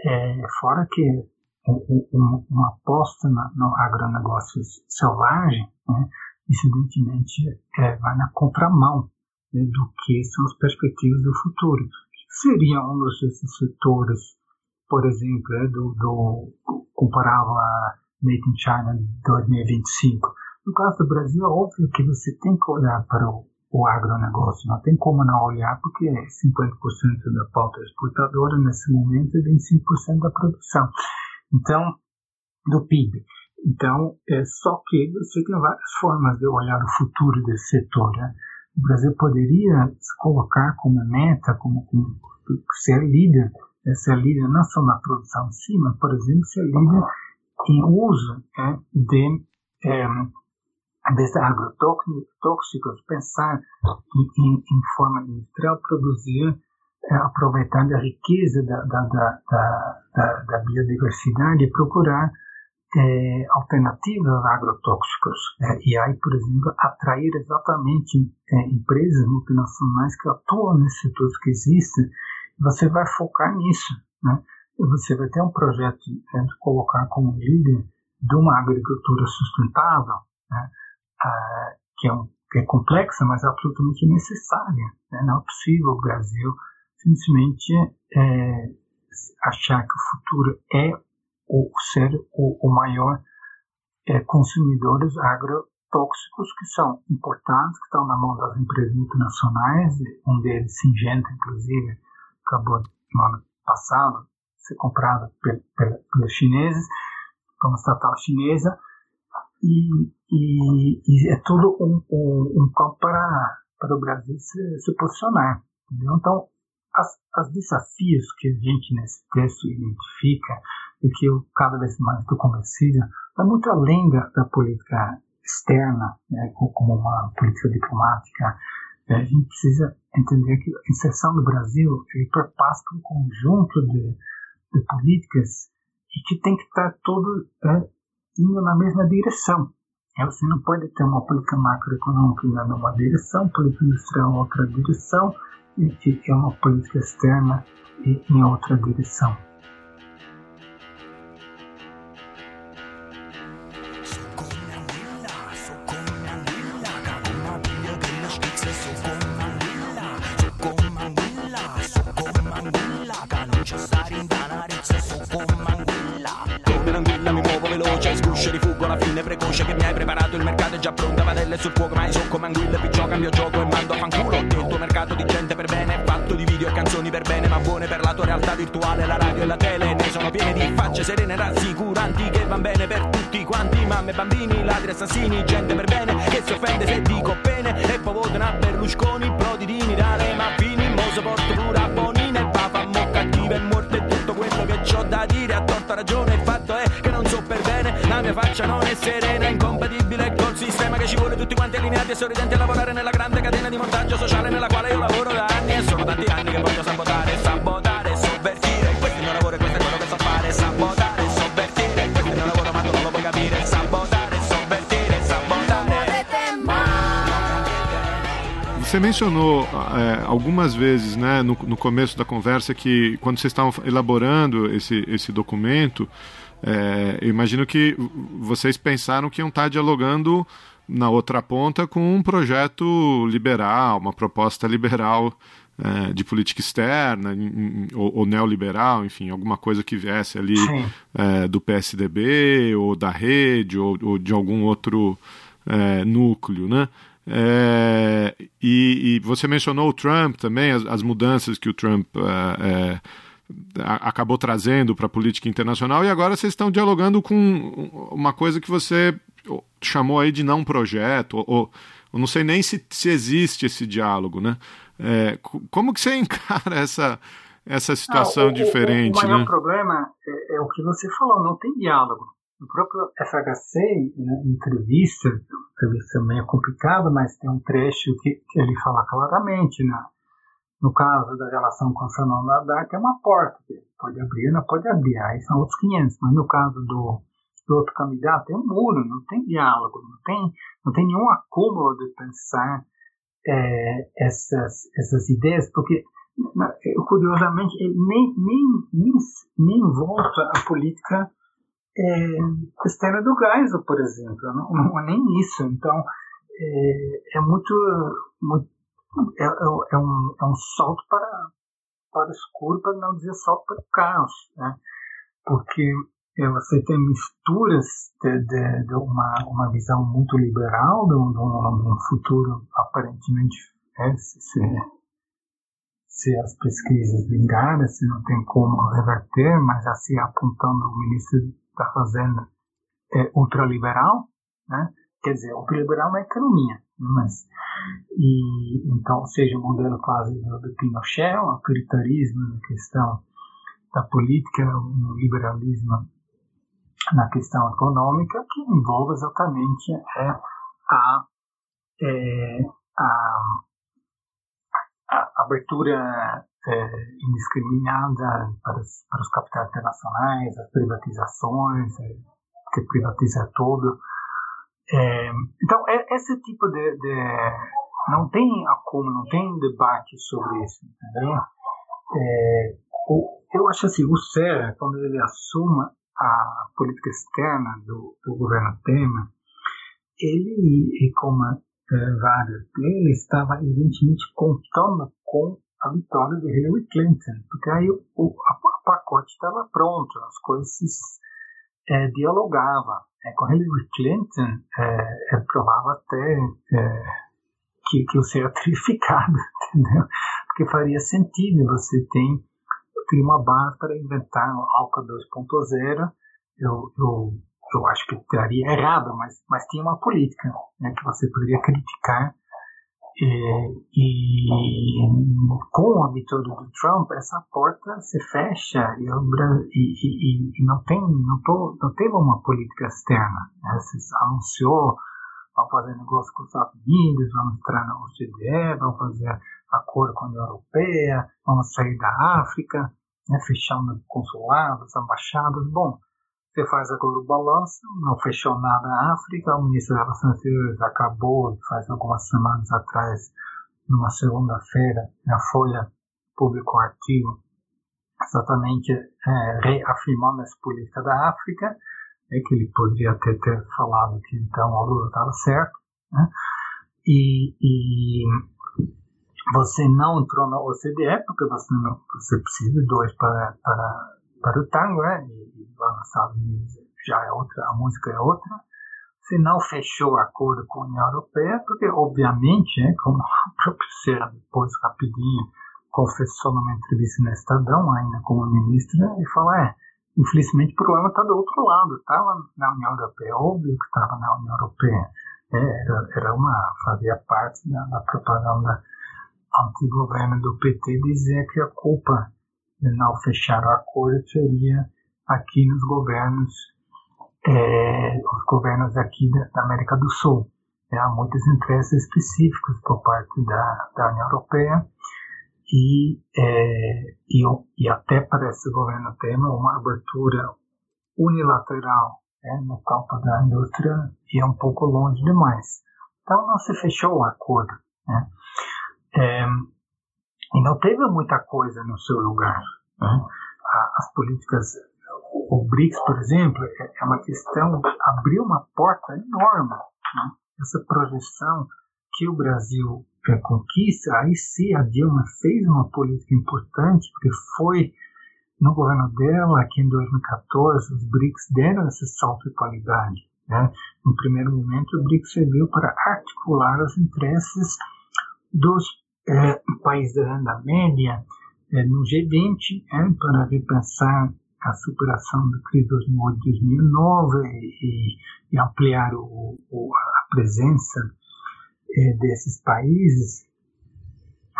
É, fora que um, uma aposta na, no agronegócio selvagem, né, é, vai na contramão né, do que são as perspectivas do futuro. Seria um desses setores, por exemplo, é, do, do comparava a Made in China 2025. No caso do Brasil, é óbvio que você tem que olhar para o, o agronegócio, não tem como não olhar, porque 50% da pauta exportadora nesse momento e 25% da produção. Então, do PIB. Então, é só que você tem várias formas de olhar o futuro desse setor. Né? O Brasil poderia se colocar como meta, como, como ser líder, é ser líder não só na produção em si, mas, por exemplo, ser líder em uso é, de, é, desses agrotóxicos, pensar em, em, em, forma industrial, produzir, é, aproveitando a riqueza da, da, da, da, da biodiversidade e procurar é, alternativas agrotóxicos. É, e aí, por exemplo, atrair exatamente é, empresas multinacionais que atuam nesses setores que existem, você vai focar nisso. Né? você vai ter um projeto de colocar como líder de uma agricultura sustentável, né, uh, que, é um, que é complexa, mas absolutamente necessária. Né? Não é possível o Brasil simplesmente é, achar que o futuro é o ser o, o maior é, consumidores agrotóxicos que são importados, que estão na mão das empresas multinacionais, um deles, Singenta, inclusive, acabou no ano passado ser comprada pelos chineses, como estatal chinesa, e, e, e, é tudo um, um, um campo para, para o Brasil se, se posicionar. Entendeu? Então, as, as desafios que a gente nesse texto identifica e que eu cada vez mais estou convencido, vai muito além da, da política externa, né, como uma política diplomática. A gente precisa entender que a inserção do Brasil ele perpassa por um conjunto de, de políticas que tem que estar todo é, indo na mesma direção. É, você não pode ter uma política macroeconômica indo numa direção, política industrial em outra direção, e, e uma política externa em outra direção. Piene di facce serene rassicuranti che van bene per tutti quanti. Mamme bambini ladri assassini gente per bene che si offende se dico bene e poi votano a Berlusconi prodi di mirare mo porto pure a Bonine e va fa mo cattiva e morte tutto quello che c'ho da dire. A torta ragione il fatto è che non so per bene. La mia faccia non è serena incompatibile col sistema che ci vuole tutti quanti allineati e sorridenti a lavorare nella grande catena di montaggio Você mencionou é, algumas vezes, né, no, no começo da conversa, que quando vocês estavam elaborando esse, esse documento, é, eu imagino que vocês pensaram que iam estar dialogando na outra ponta com um projeto liberal, uma proposta liberal é, de política externa em, ou, ou, neoliberal, enfim, alguma coisa que viesse ali é, do PSDB ou da rede ou, ou de algum outro é, núcleo, né? É, e, e, você mencionou o Trump também, as, as mudanças que o Trump é, acabou trazendo para a política internacional, e agora vocês estão dialogando com uma coisa que você chamou aí de não projeto, ou, ou não sei nem se, se existe esse diálogo, né? É, como que você encara essa, essa situação ah, o, diferente? O, o maior né? problema é, é, o que você falou, não tem diálogo. O próprio FHC, né, entrevista, entrevista meio complicada, mas tem um trecho que, que ele fala claramente, né? No caso da relação com Fernando Haddad, tem uma porta que pode abrir, não pode abrir, aí são outros 500. Mas no caso do, do outro candidato, tem um muro, não tem diálogo, não tem, não tem nenhum acúmulo de pensar é, essas, essas ideias, porque curiosamente nem, nem, nem, nem volta a política é, externa do gás, por exemplo, não, não é nem isso. Então é, é muito, muito é, é, é, um, é um salto para, para o escuro, para não dizer salto para o caos, né? porque é, você tem misturas de, de, de, uma, uma visão muito liberal de um, de um, futuro aparentemente é, se, se as pesquisas vingarem, se não tem como reverter, mas assim apontando o ministro da Fazenda é ultraliberal, né? quer dizer, ultraliberal na economia, mas e então, seja, o modelo quase do, do Pinochet, o autoritarismo na questão da política, o liberalismo na questão econômica, que envolve exatamente é, a, é, a, a, abertura é, indiscriminada para os, para os capitais internacionais, as privatizações, é, que privatiza tudo. É, então, é, esse tipo de, de, Não tem acúmulo, não tem debate sobre isso, entendeu? É, o, eu acho assim, o Serra, quando ele assuma a política externa do, do governo Temer, ele, como é, vários dele, estava evidentemente contando com a vitória de Hillary Clinton, porque aí o, pacote estava pronto, as coisas é, dialogavam. É, com Hillary Clinton, é, é provável até é, que, que eu seja trificado, entendeu? Porque faria sentido, você tem cria uma base para inventar o Alca 2.0. Eu, eu, eu acho que estaria errado, mas, mas tinha uma política né, que você poderia criticar. E, e com a vitória do Trump, essa porta se fecha e, e, e não, tem, não, tô, não teve uma política externa. Né? Se anunciou, vamos fazer negócio com os Estados Unidos, vamos entrar na OCDE, vamos fazer acordo com a União Europeia, vamos sair da África né, fechando consulados, embaixadas. Bom, você faz agora o balanço, não fechou nada na África, o ministro das Relações Exteriores acabou, faz algumas semanas atrás, numa segunda-feira, na Folha publicou um artigo exatamente é, reafirmando essa política da África, é, que ele poderia até ter falado que então o Lula estava certo, né? e, e você não entrou na OCDE porque você, não, você precisa de dois para, para, para o tango, né? E, e lá nos Estados Unidos já é outra, a música é outra. Você não fechou acordo com a União Europeia porque, obviamente, né, como o próprio Serra depois, rapidinho, confessou numa entrevista no Estadão, ainda como ministra, e falou, é, infelizmente o problema está do outro lado, estava na União Europeia, óbvio que estava na União Europeia, é, era, era uma, fazia parte da, da propaganda antigoverno do PT dizer que a culpa não fechar o acordo seria aqui nos governos, é, os governos aqui da, da América do Sul. É, há muitos interesses específicos por parte da, da União Europeia e, é, e, e, até para esse governo Temer uma abertura unilateral é, no campo da indústria ia um pouco longe demais. Então não se fechou o acordo. Né? É, e não teve muita coisa no seu lugar. Né? As políticas, o BRICS, por exemplo, é, é uma questão, abriu uma porta enorme. Né? Essa projeção que o Brasil é, conquista, aí sim a Dilma fez uma política importante, porque foi no governo dela, aqui em 2014, os BRICS deram esse salto de qualidade. Né? No primeiro momento, o BRICS serviu para articular os interesses dos é, países da renda média é, no G20 é, para repensar a superação da crise de 2008 2009 e, e ampliar o, o, a presença é, desses países,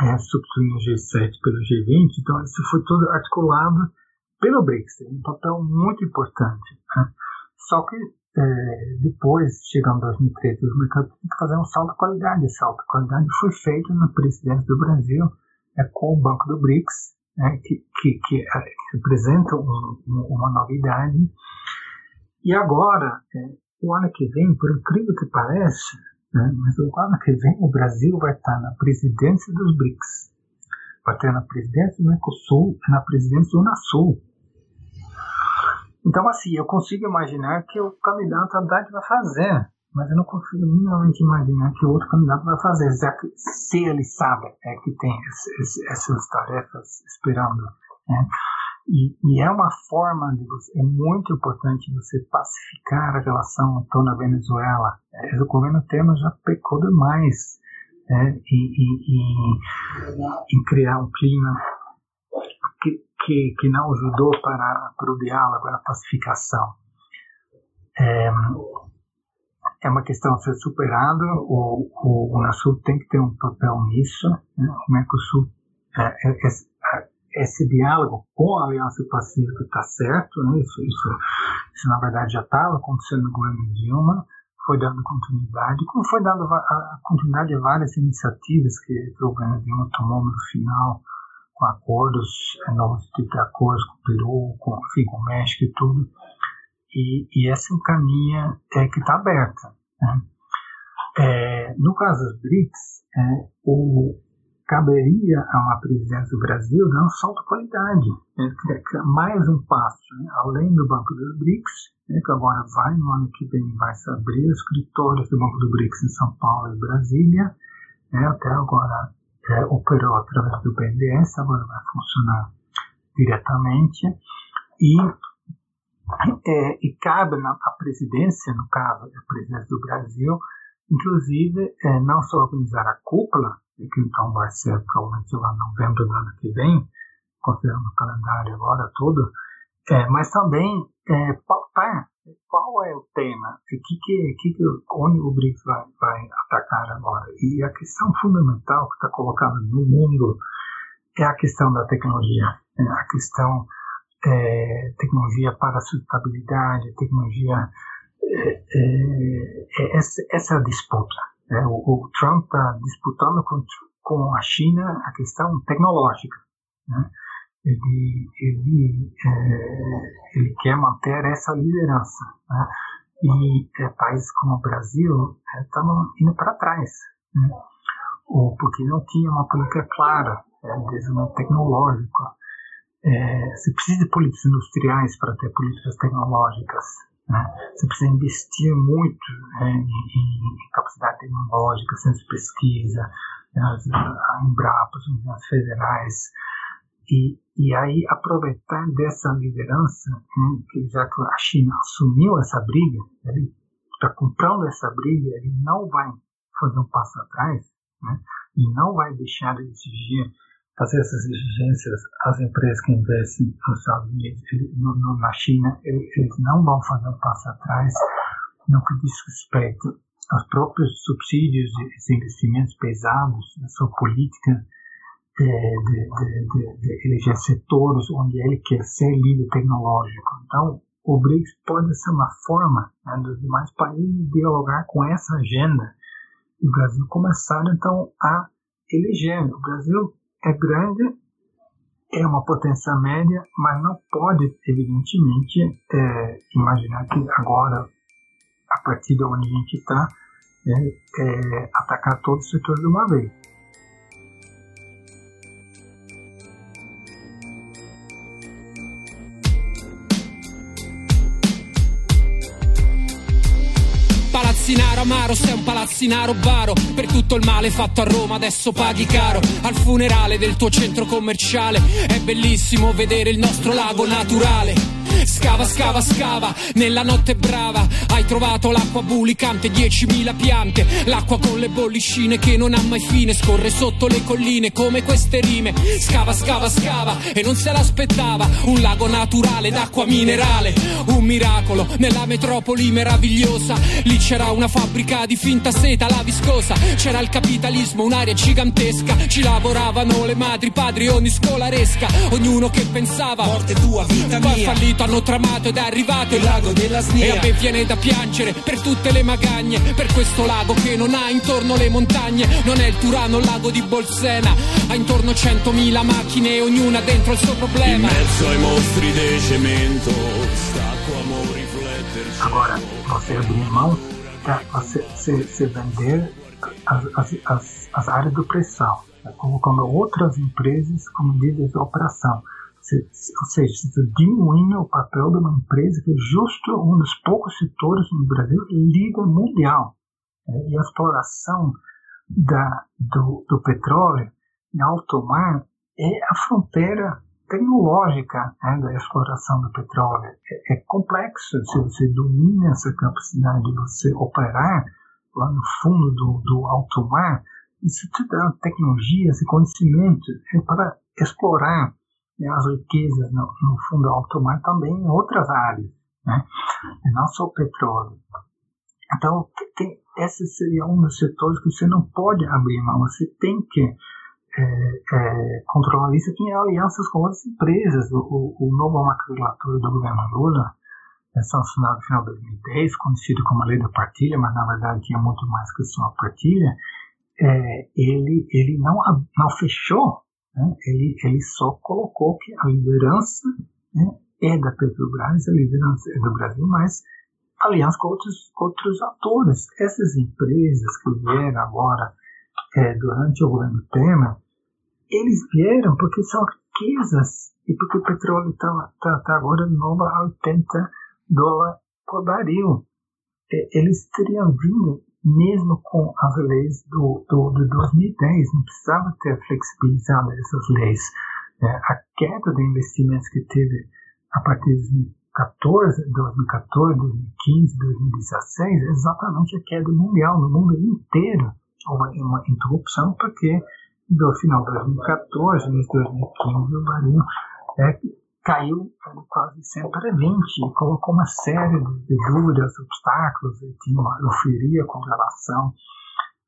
é, substituindo o G7 pelo G20. Então, isso foi tudo articulado pelo BRICS, um papel muito importante. Né? Só que é, depois, chegando em 2013, os mercados têm que fazer um salto de qualidade. Esse salto de qualidade foi feito na presidência do Brasil é, com o Banco do BRICS, né, que, que, que, é, representa um, uma novidade. E agora, é, o ano que vem, por incrível que pareça, né, mas o ano que vem o Brasil vai estar na presidência dos BRICS, vai estar na presidência do Mercosul e na presidência do Unasul. Então, assim, eu consigo imaginar que o candidato Haddad vai fazer, mas eu não consigo minimamente imaginar que o outro candidato vai fazer, já que se ele sabe é, que tem esse, esse, essas tarefas esperando. Né? E, e, é uma forma de você, é muito importante você pacificar a relação na Venezuela. É, o governo Temer já pecou demais é, em, em, em, criar um clima que, que, não ajudou para, para o diálogo, a pacificação. É, é uma questão a ser superada, o, o Unasul tem que ter um papel nisso, né? o Mercosul, é, é, é, esse diálogo com a Aliança Pacífica está certo, né? isso, isso, isso, na verdade já estava acontecendo no governo Dilma, foi dando continuidade, como foi dando a continuidade a várias iniciativas que, que o governo Dilma tomou no final, com acordos, é, novos tipos de acordos com o Peru, com, enfim, com o México e tudo, e, e essa caminha é que está aberta. Né? É, no caso dos BRICS, é, o, caberia a uma presidência do Brasil dar um salto de qualidade, né? É mais um passo, né? além do Banco dos BRICS, né? que agora vai, no ano que vem, vai se abrir os escritórios do Banco do BRICS em São Paulo e Brasília, né? até agora é, operou através do BNDES, agora vai funcionar diretamente, e é, e cabe na presidência, no caso, a presidência do Brasil, inclusive, é, não só organizar a cúpula, que então vai ser provavelmente lá em novembro do ano que vem, considerando o calendário agora todo, é, mas também é, pautar qual é o tema, e que, que, que, onde o BRICS vai, vai atacar agora. E a questão fundamental que está colocada no mundo é a questão da tecnologia, é a questão é, tecnologia para sustentabilidade, tecnologia. É, é, é essa, essa disputa. Né? O, o, Trump está disputando com, com a China a questão tecnológica. Né? Ele, ele, é, ele quer manter essa liderança. Né? E países como o Brasil estavam indo para trás. Né? Ou porque não tinha uma política clara de desenvolvimento tecnológico é, você precisa de políticas industriais para ter políticas tecnológicas. Né? Você precisa investir muito né, em, em, capacidade tecnológica, centros de pesquisa, as, a Embrapa, as universidades federais. E, e aí aproveitar dessa liderança, né, que já que a China assumiu essa briga, ele está comprando essa briga, ele não vai fazer um passo atrás, né, e não vai deixar de exigir fazer essas exigências às empresas que investem nos Estados Unidos, no, no, na China, eles não vão fazer um passo atrás no que diz respeito aos próprios subsídios e investimentos pesados, a sua política de, de, de, eleger setores onde ele quer ser líder tecnológico. Então, o BRICS pode ser uma forma né, dos demais países dialogar com essa agenda e o Brasil começar então a eleger. O Brasil é grande, é uma potência média, mas não pode, evidentemente, é, imaginar que agora, a partir de onde a gente está, é, é, atacar todos os setores de uma vez. Amaro, sei un palazzinaro baro. Per tutto il male fatto a Roma adesso paghi caro. Al funerale del tuo centro commerciale è bellissimo vedere il nostro lago naturale Scava, scava, scava, nella notte brava hai trovato l'acqua bulicante, 10.000 piante, l'acqua con le bollicine che non ha mai fine, scorre sotto le colline come queste rime. Scava, scava, scava e non se l'aspettava, un lago naturale d'acqua minerale, un miracolo nella metropoli meravigliosa. Lì c'era una fabbrica di finta seta, la viscosa, c'era il capitalismo, un'area gigantesca, ci lavoravano le madri, padri, ogni scolaresca, ognuno che pensava Morte tua, vita poi mia. fallito, hanno tramato ed è arrivato Il lago della E snia. a me viene da piangere per tutte le magagne, per questo lago che non ha intorno le montagne. Non è il Turano, il lago di Bolsena, ha intorno 100.000 macchine, ognuna dentro il suo In problema. mezzo ai mostri di cemento, stacco amo rifletterci. Agora, você abrir mão para você, você, você vender as, as, as, as áreas do pré-sal, né? colocando outras empresas como líderes de operação. Ou seja, diminuindo o papel de uma empresa que é justo um dos poucos setores no Brasil líder mundial. né? E a exploração da, do, do petróleo em alto mar é a fronteira tecnológica né, da exploração do petróleo. É, é complexo se você domina essa capacidade de você operar lá no fundo do, do alto mar. Isso te dá tecnologias e conhecimento é para explorar né, as riquezas no, no fundo do alto mar também em outras áreas, né? E não só o petróleo. Então, tem, esse seria um dos setores que você não pode abrir mão, você tem que é, é, controlar isso aqui em alianças com outras empresas. O, o, o novo marco regulatório do governo Lula, é sancionado no final de 2010, conhecido como a lei da partilha, mas na verdade tinha muito mais que só a partilha, é, ele, ele não, não fechou, né? ele, ele só colocou que a liderança né, é da Petrobras, a liderança é do Brasil, mas aliança com outros, outros atores. Essas empresas que vieram agora é, durante o governo Temer, eles vieram porque são riquezas e porque o petróleo está tá, tá agora novo a 80 dólares por barril. É, eles teriam vindo mesmo com as leis do, do, de 2010, não precisava ter flexibilizado essas leis. É, a queda de investimentos que teve a partir de 2014, 2014, 2015, 2016 é exatamente a queda mundial no mundo inteiro. Uma, uma interrupção porque do final de 2014, início de 2015, o barril é, caiu quase sempre a 20 e colocou uma série de, dúvidas, obstáculos, e tinha uma euforia com relação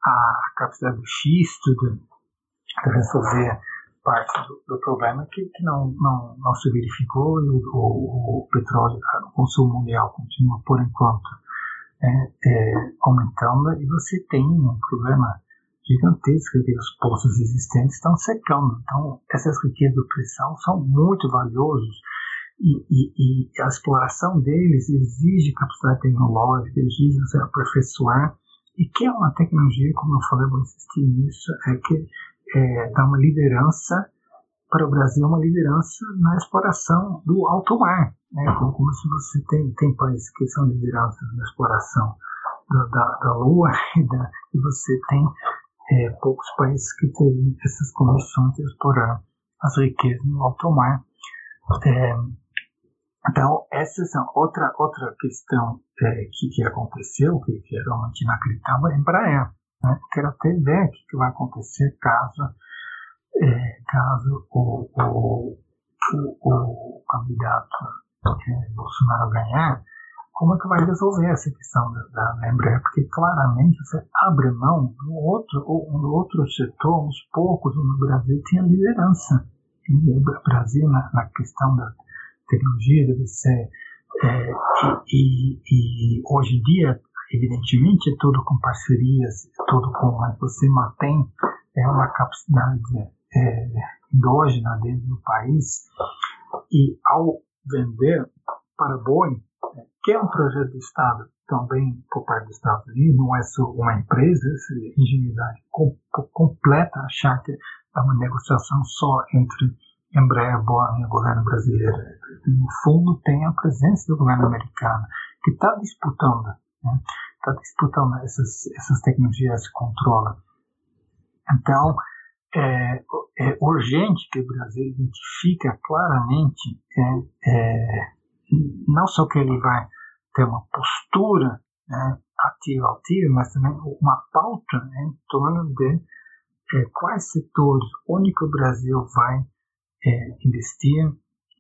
à capacidade do xisto de, de resolver parte do, do problema que, que não, não, não se verificou e o, o, o petróleo, o consumo mundial continua por enquanto é, é, aumentando e você tem um problema gigantesco que os poços existentes estão secando. Então, essas riquezas do pré-sal são muito valiosas e, e, e, a exploração deles exige capacidade tecnológica, exige você aperfeiçoar e que é uma tecnologia, como eu falei, vou insistir nisso, é que é, dá uma liderança para o Brasil, uma liderança na exploração do alto mar, né? como, como se você tem, tem países que são lideranças na exploração da, da, da Lua e, da, e você tem é, poucos países que teriam essas condições de explorar as riquezas no alto mar. É, então, essa é outra, outra questão é, que, que aconteceu, que, que é realmente inacreditável, é Embraer. Né? Quero até ver o que, que vai acontecer caso, é, caso o, o, o, o candidato é, Bolsonaro ganhar, como é que vai resolver essa questão da, da Embraer? Porque claramente você abre mão do outro, um outro setor, uns poucos no Brasil tinha liderança. No Brasil, na, na questão da tecnologia, de você. É, e, e, e, hoje em dia, evidentemente, é tudo com parcerias, é tudo com. Mas você mantém é, uma capacidade é, endógena dentro do país. E ao vender para a Boeing, que é um projeto do Estado também por parte dos Estados Unidos, não é só uma empresa, essa ingenuidade com, completa achar que é uma negociação só entre Embraer, e o governo brasileiro. No fundo, tem a presença do governo americano, que está disputando, está né? disputando essas, essas tecnologias de controle. Então, é, é, urgente que o Brasil identifique claramente é, não só que ele vai ter uma postura né, ativa, ativa, mas também uma pauta né, em torno de é, quais setores onde que o Brasil vai é, investir,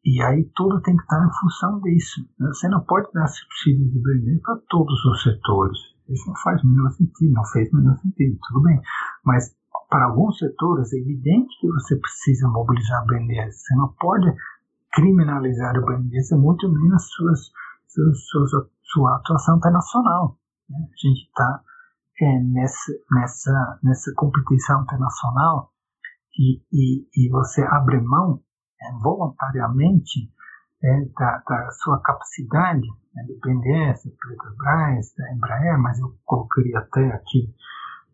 e aí tudo tem que estar em função disso. Né? Você não pode dar subsídios de BNDES para todos os setores. Isso não faz o menor sentido, não fez o menor sentido, tudo bem. Mas para alguns setores é evidente que você precisa mobilizar o BNDES. Você não pode criminalizar o BNDES, muito menos suas, suas, suas, sua atuação internacional. Né? A gente está é, nessa, nessa, nessa competição internacional e, e, e você abre mão é, voluntariamente é, da, da, sua capacidade, né, do BNDES, do Petrobras, da Embraer, mas eu colocaria até aqui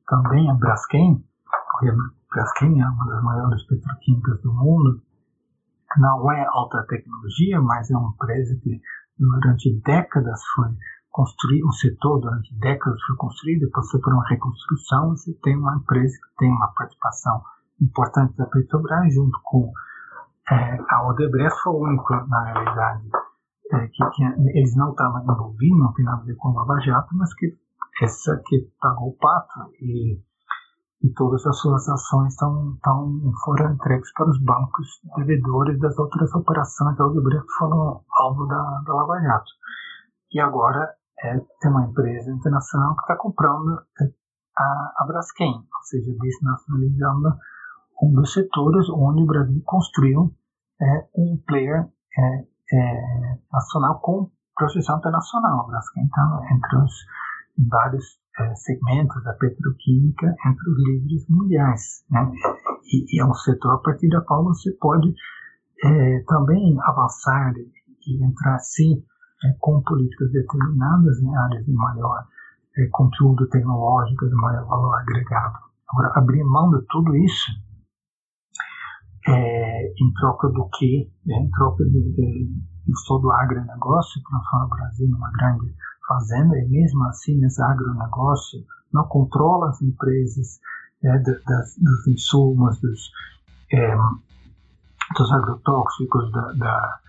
também a Braskem, porque a Braskem é uma das maiores petroquímicas do mundo, não é alta tecnologia, mas é uma empresa que durante décadas foi construir o setor durante décadas foi construído, depois foi por uma reconstrução, você tem uma empresa que tem uma participação importante da Petrobras junto com é, a Odebrecht foi o único, na realidade, é, que, que, eles não estavam envolvidos, não tem nada a ver com o Lava Jato, mas que essa que pagou o pato e, e todas as suas ações estão, foram entregues para os bancos devedores das outras operações da Odebrecht que foram alvo da, da Lava Jato. E agora é, tem uma empresa internacional que está comprando é, a, a Braskem, ou seja, desnacionalizando um dos setores onde o Brasil construiu é, um player é, é, nacional com projeção internacional. A Braskem está entre os vários é, segmentos da petroquímica, entre os líderes mundiais. Né? E, e, é um setor a partir da qual você pode é, também avançar e entrar assim é, com políticas determinadas em áreas de maior é, conteúdo tecnológico, de maior valor agregado. Agora, abrir mão de tudo isso é, em troca do que? É, em troca de, de, de todo o agronegócio, transforma o Brasil numa grande fazenda, e mesmo assim esse agronegócio não controla as empresas é, das, dos insumos, dos, é, dos agrotóxicos, da, da,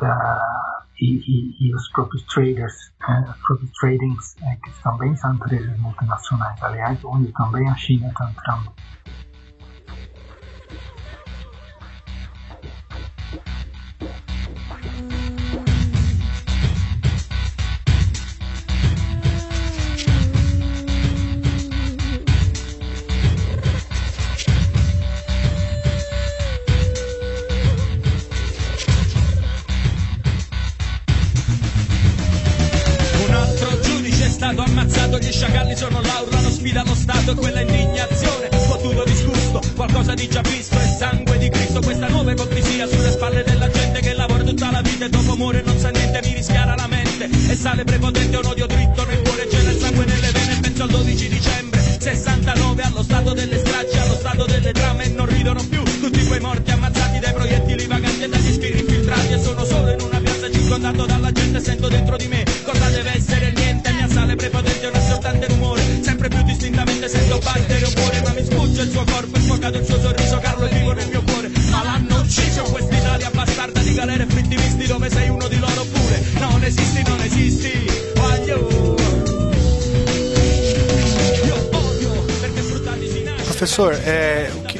da e, e, e, os próprios traders, é, os próprios tradings, é, que também são empresas multinacionais, aliás, onde também a China está entrando.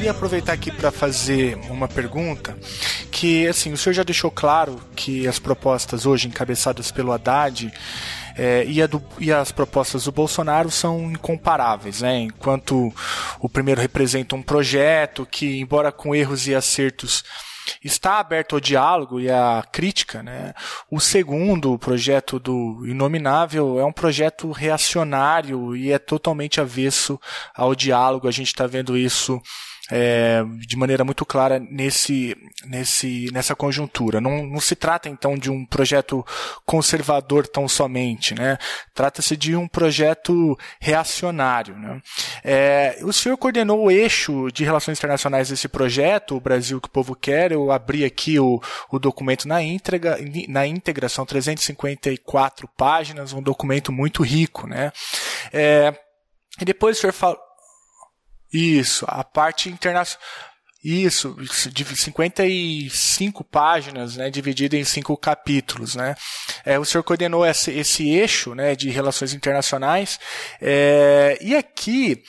Queria aproveitar aqui para fazer uma pergunta que, assim, o senhor já deixou claro que as propostas hoje encabeçadas pelo Haddad é, e, do, e, as propostas do Bolsonaro são incomparáveis, né? Enquanto o primeiro representa um projeto que, embora com erros e acertos, está aberto ao diálogo e à crítica, né? O segundo, o projeto do Inominável, é um projeto reacionário e é totalmente avesso ao diálogo. A gente está vendo isso é, de maneira muito clara nesse, nesse, nessa conjuntura. Não, não se trata então de um projeto conservador tão somente, né? Trata-se de um projeto reacionário. Né? É, o senhor coordenou o eixo de relações internacionais desse projeto, o Brasil que o povo quer. Eu abri aqui o, o documento na íntegra, na íntegra, são 354 páginas, um documento muito rico, né? É, e depois o senhor falou isso, a parte internacional. Isso, de 55 páginas, né, dividido em cinco capítulos, né. É, o senhor coordenou esse, esse eixo, né, de relações internacionais, é, e aqui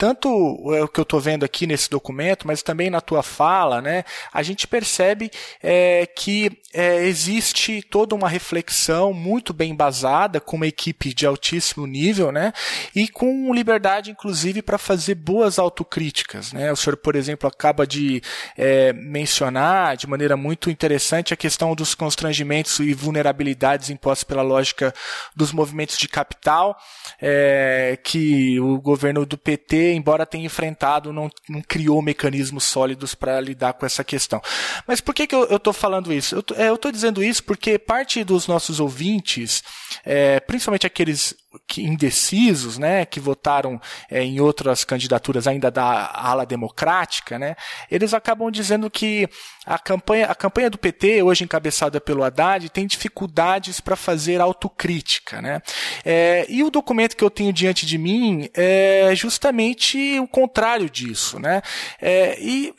tanto é o que eu estou vendo aqui nesse documento, mas também na tua fala, né, a gente percebe é, que é, existe toda uma reflexão muito bem embasada, com uma equipe de altíssimo nível, né, e com liberdade, inclusive, para fazer boas autocríticas. Né. O senhor, por exemplo, acaba de é, mencionar de maneira muito interessante a questão dos constrangimentos e vulnerabilidades impostos pela lógica dos movimentos de capital, é, que o governo do PT embora tenha enfrentado, não, não criou mecanismos sólidos para lidar com essa questão. Mas por que, que eu estou falando isso? Eu estou é, dizendo isso porque parte dos nossos ouvintes, é, principalmente aqueles que, indecisos, né, que votaram é, em outras candidaturas ainda da ala democrática, né, eles acabam dizendo que a campanha, a campanha do PT, hoje encabeçada pelo Haddad, tem dificuldades para fazer autocrítica. Né? É, e o documento que eu tenho diante de mim é justamente o contrário disso. Né? É, e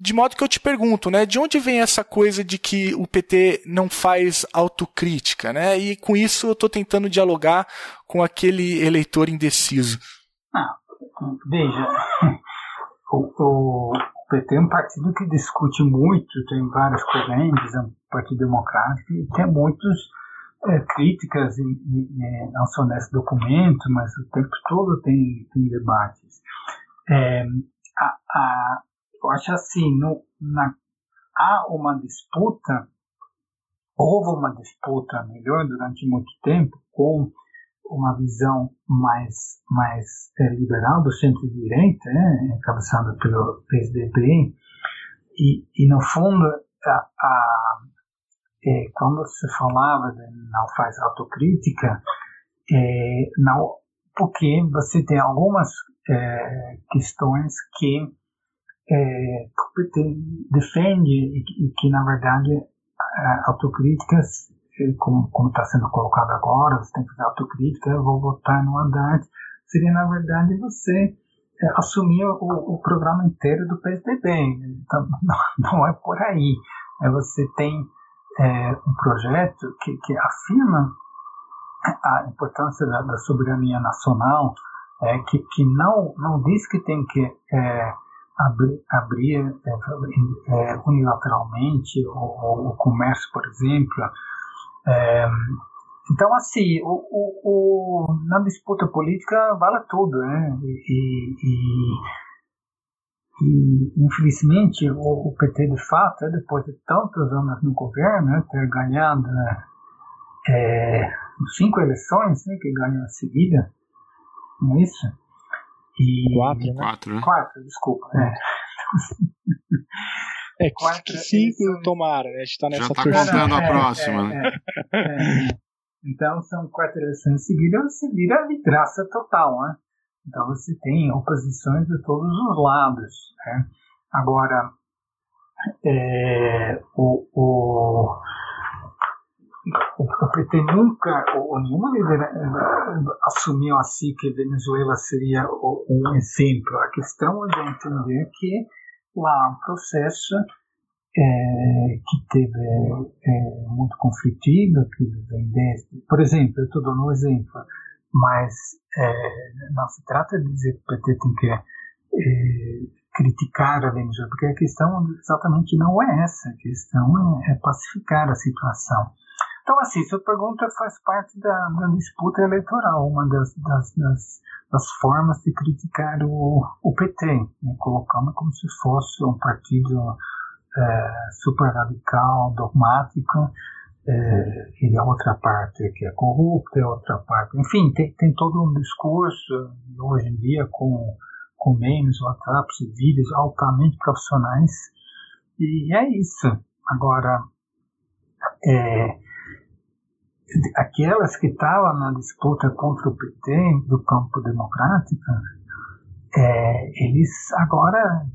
de modo que eu te pergunto, né, de onde vem essa coisa de que o PT não faz autocrítica, né? E com isso eu estou tentando dialogar com aquele eleitor indeciso. Ah, veja, o, o, PT é um partido que discute muito, tem várias correntes, é um partido democrático, e tem muitas é, críticas, em, em, não só nesse documento, mas o tempo todo tem, tem debates. É, a, a, eu acho assim, no, na, há uma disputa, houve uma disputa melhor durante muito tempo com uma visão mais, mais é, liberal do centro-direita, né, encabeçada pelo PSDB, e, e no fundo, a, a, é, quando se falava de não faz autocrítica, é, não, porque você tem algumas questões que é, defende e, e, que, na verdade, autocríticas como está sendo colocado agora, você tem que fazer autocrítica, eu vou votar no Haddad, seria, na verdade, você é, assumir o, o, programa inteiro do PSDB. Então, não, não é por aí. É, você tem é, um projeto que, que afirma a importância da, da soberania nacional, é, que, que não, não diz que tem que é, abrir, é, é, unilateralmente o, o, comércio, por exemplo, é, então, assim, o, o, o, na disputa política vale tudo, né? E, e, e infelizmente, o, o, PT, de fato, é, depois de tantos anos no governo, né, ter ganhado né, é, cinco eleições né, que ganhou a seguida, não é isso? E, quatro, né? Quatro, né? Quatro, desculpa. É. É, quatro, cinco tomaram, né? A gente tá nessa Já tá contando a é, próxima, é, né? É, é, então são quatro eleições seguidas, você vira vidraça total, né? Então você tem oposições de todos os lados, né? Agora, é, o, o, o PT nunca, ou nenhuma líder assumiu assim que Venezuela seria um exemplo. A questão é de entender que lá um processo é, que teve é, muito conflitivo, que vem desde, por exemplo, eu estou dando um exemplo, mas é, não se trata de dizer que o PT tem que criticar a Venezuela, porque a questão exatamente não é essa, a questão é, é pacificar a situação. Então, assim, sua pergunta faz parte da, da disputa eleitoral, uma das, das, das, das, formas de criticar o, o PT, né, colocando como se fosse um partido é, super radical, dogmático, é, e a outra parte que é corrupta, a outra parte. Enfim, tem, tem todo um discurso, hoje em dia, com, com memes, WhatsApps e vídeos altamente profissionais, e é isso. Agora, é, aquelas que estavam na disputa contra o PT do campo democrático, é, eles agora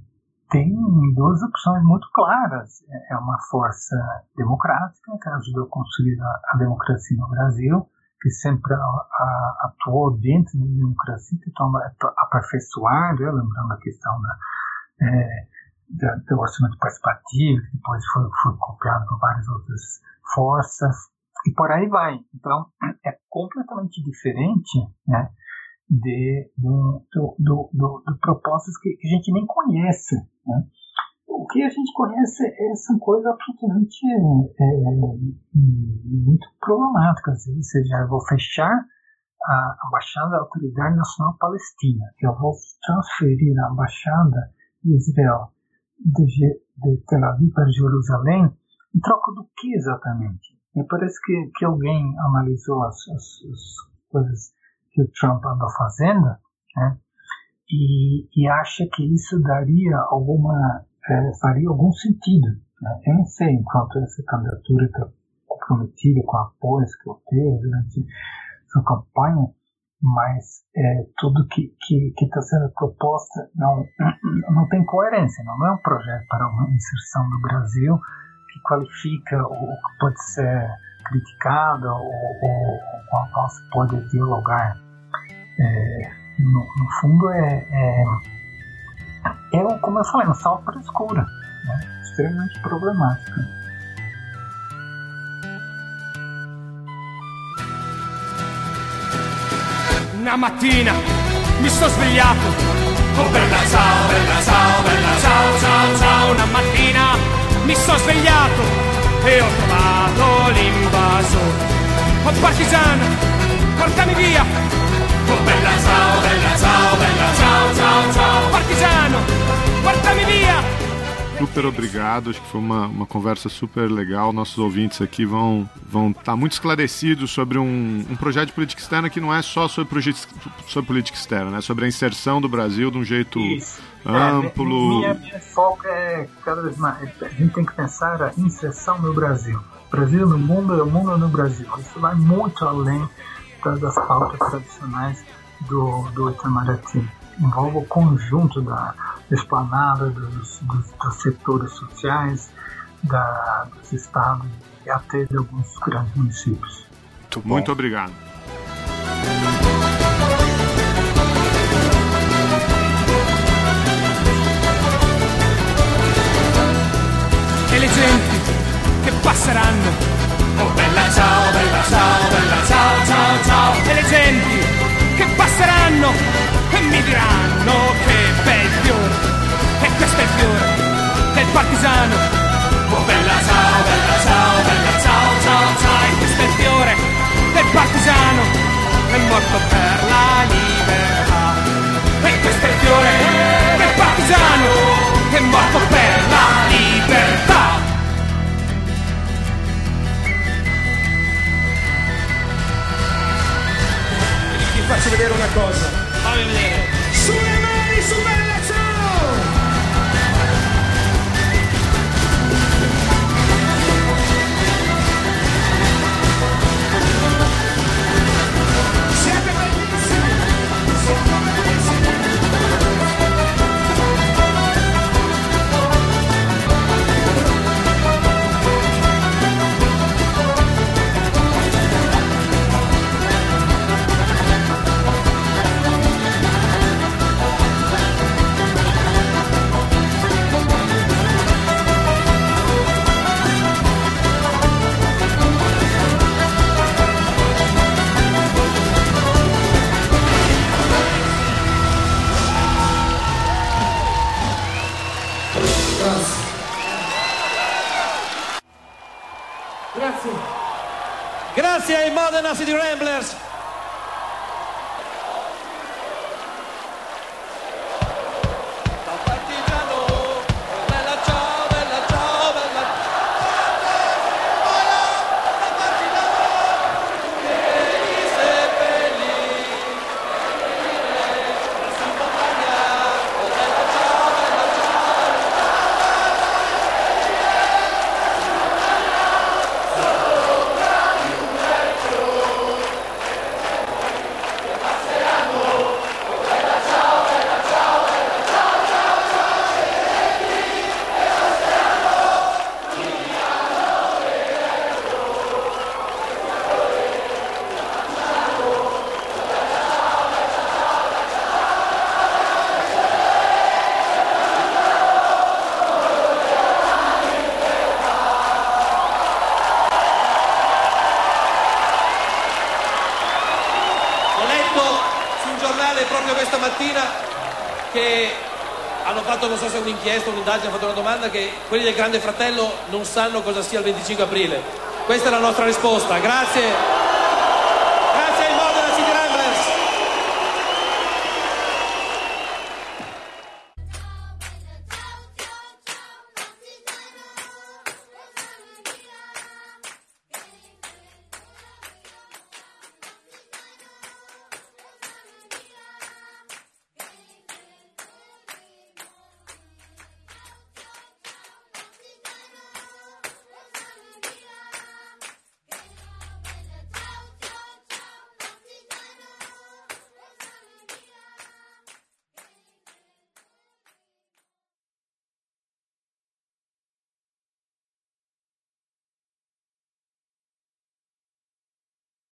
têm duas opções muito claras. É uma força democrática que ajudou a construir a, democracia no Brasil, que sempre a, a, atuou dentro da democracia, toma aperfeiçoar, né, lembrando a questão da, é, do orçamento participativo, que depois foi, foi copiado por várias outras forças, e por aí vai. Então, é completamente diferente né, de, do, do, do, do propósitos que, que, a gente nem conhece. Né? O que a gente conhece é, são coisas absolutamente é, muito problemáticas. Ou seja, eu vou fechar a Embaixada da Autoridade Nacional Palestina, eu vou transferir a Embaixada de Israel de, de Tel Aviv para Jerusalém, em troca do que exatamente? Me parece que, que alguém analisou as, as, as coisas que o Trump andou fazendo né, e, e acha que isso daria alguma, é, faria algum sentido. Né? Eu não sei enquanto essa candidatura está comprometida com apoios que eu teve durante sua campanha, mas é, tudo que está sendo proposto não, não tem coerência, não é um projeto para uma inserção no Brasil que qualifica o que pode ser criticado ou, ou, com a qual se pode dialogar. É, no, no, fundo, é, é, é, como eu falei, um salto para a escura, né? extremamente problemático. Una mattina mi sto svegliato. Oh bella ciao, bella ciao, bella ciao, ciao, ciao. Mi sto svegliato e ho trovato l'invasore. Oh partigiano, portami via. Oh bella ciao, bella ciao, bella ciao, ciao, ciao. Partigiano, portami via. super obrigado. Acho que foi uma, uma conversa super legal. Nossos ouvintes aqui vão vão estar tá muito esclarecidos sobre um, um projeto de política externa que não é só sobre, sobre política externa, né? Sobre a inserção do Brasil de um jeito Isso. Amplo. É, minha, minha foco é cada vez mais. A gente tem que pensar a inserção no Brasil. Brasil no mundo e o mundo no Brasil. Isso vai muito além das pautas tradicionais do, do Itamaraty. Envolve o conjunto da esplanada dos, dos, dos setores sociais, da, dos estados e até de alguns grandes municípios. Muito, Muito obrigado. Passeranno, oh bella ciao, bella ciao, bella ciao, ciao, ciao, e le genti che passeranno e mi diranno che bel fiore, e questo è il fiore del partigiano. Oh bella ciao, bella ciao, bella ciao, ciao, ciao, e questo è il fiore del partigiano, è morto per la libertà. E questo è il fiore del partigiano, è morto per la libertà. Vi faccio vedere una cosa. Fammi vedere. Sulle mani su Bella Ciao! Siete bellissimi! Siete bellissimi! Grazie ai Modena City Ramblers. Non so se un'inchiesta, un'indagine, hanno fatto una domanda che quelli del Grande Fratello non sanno cosa sia il 25 aprile. Questa è la nostra risposta. Grazie.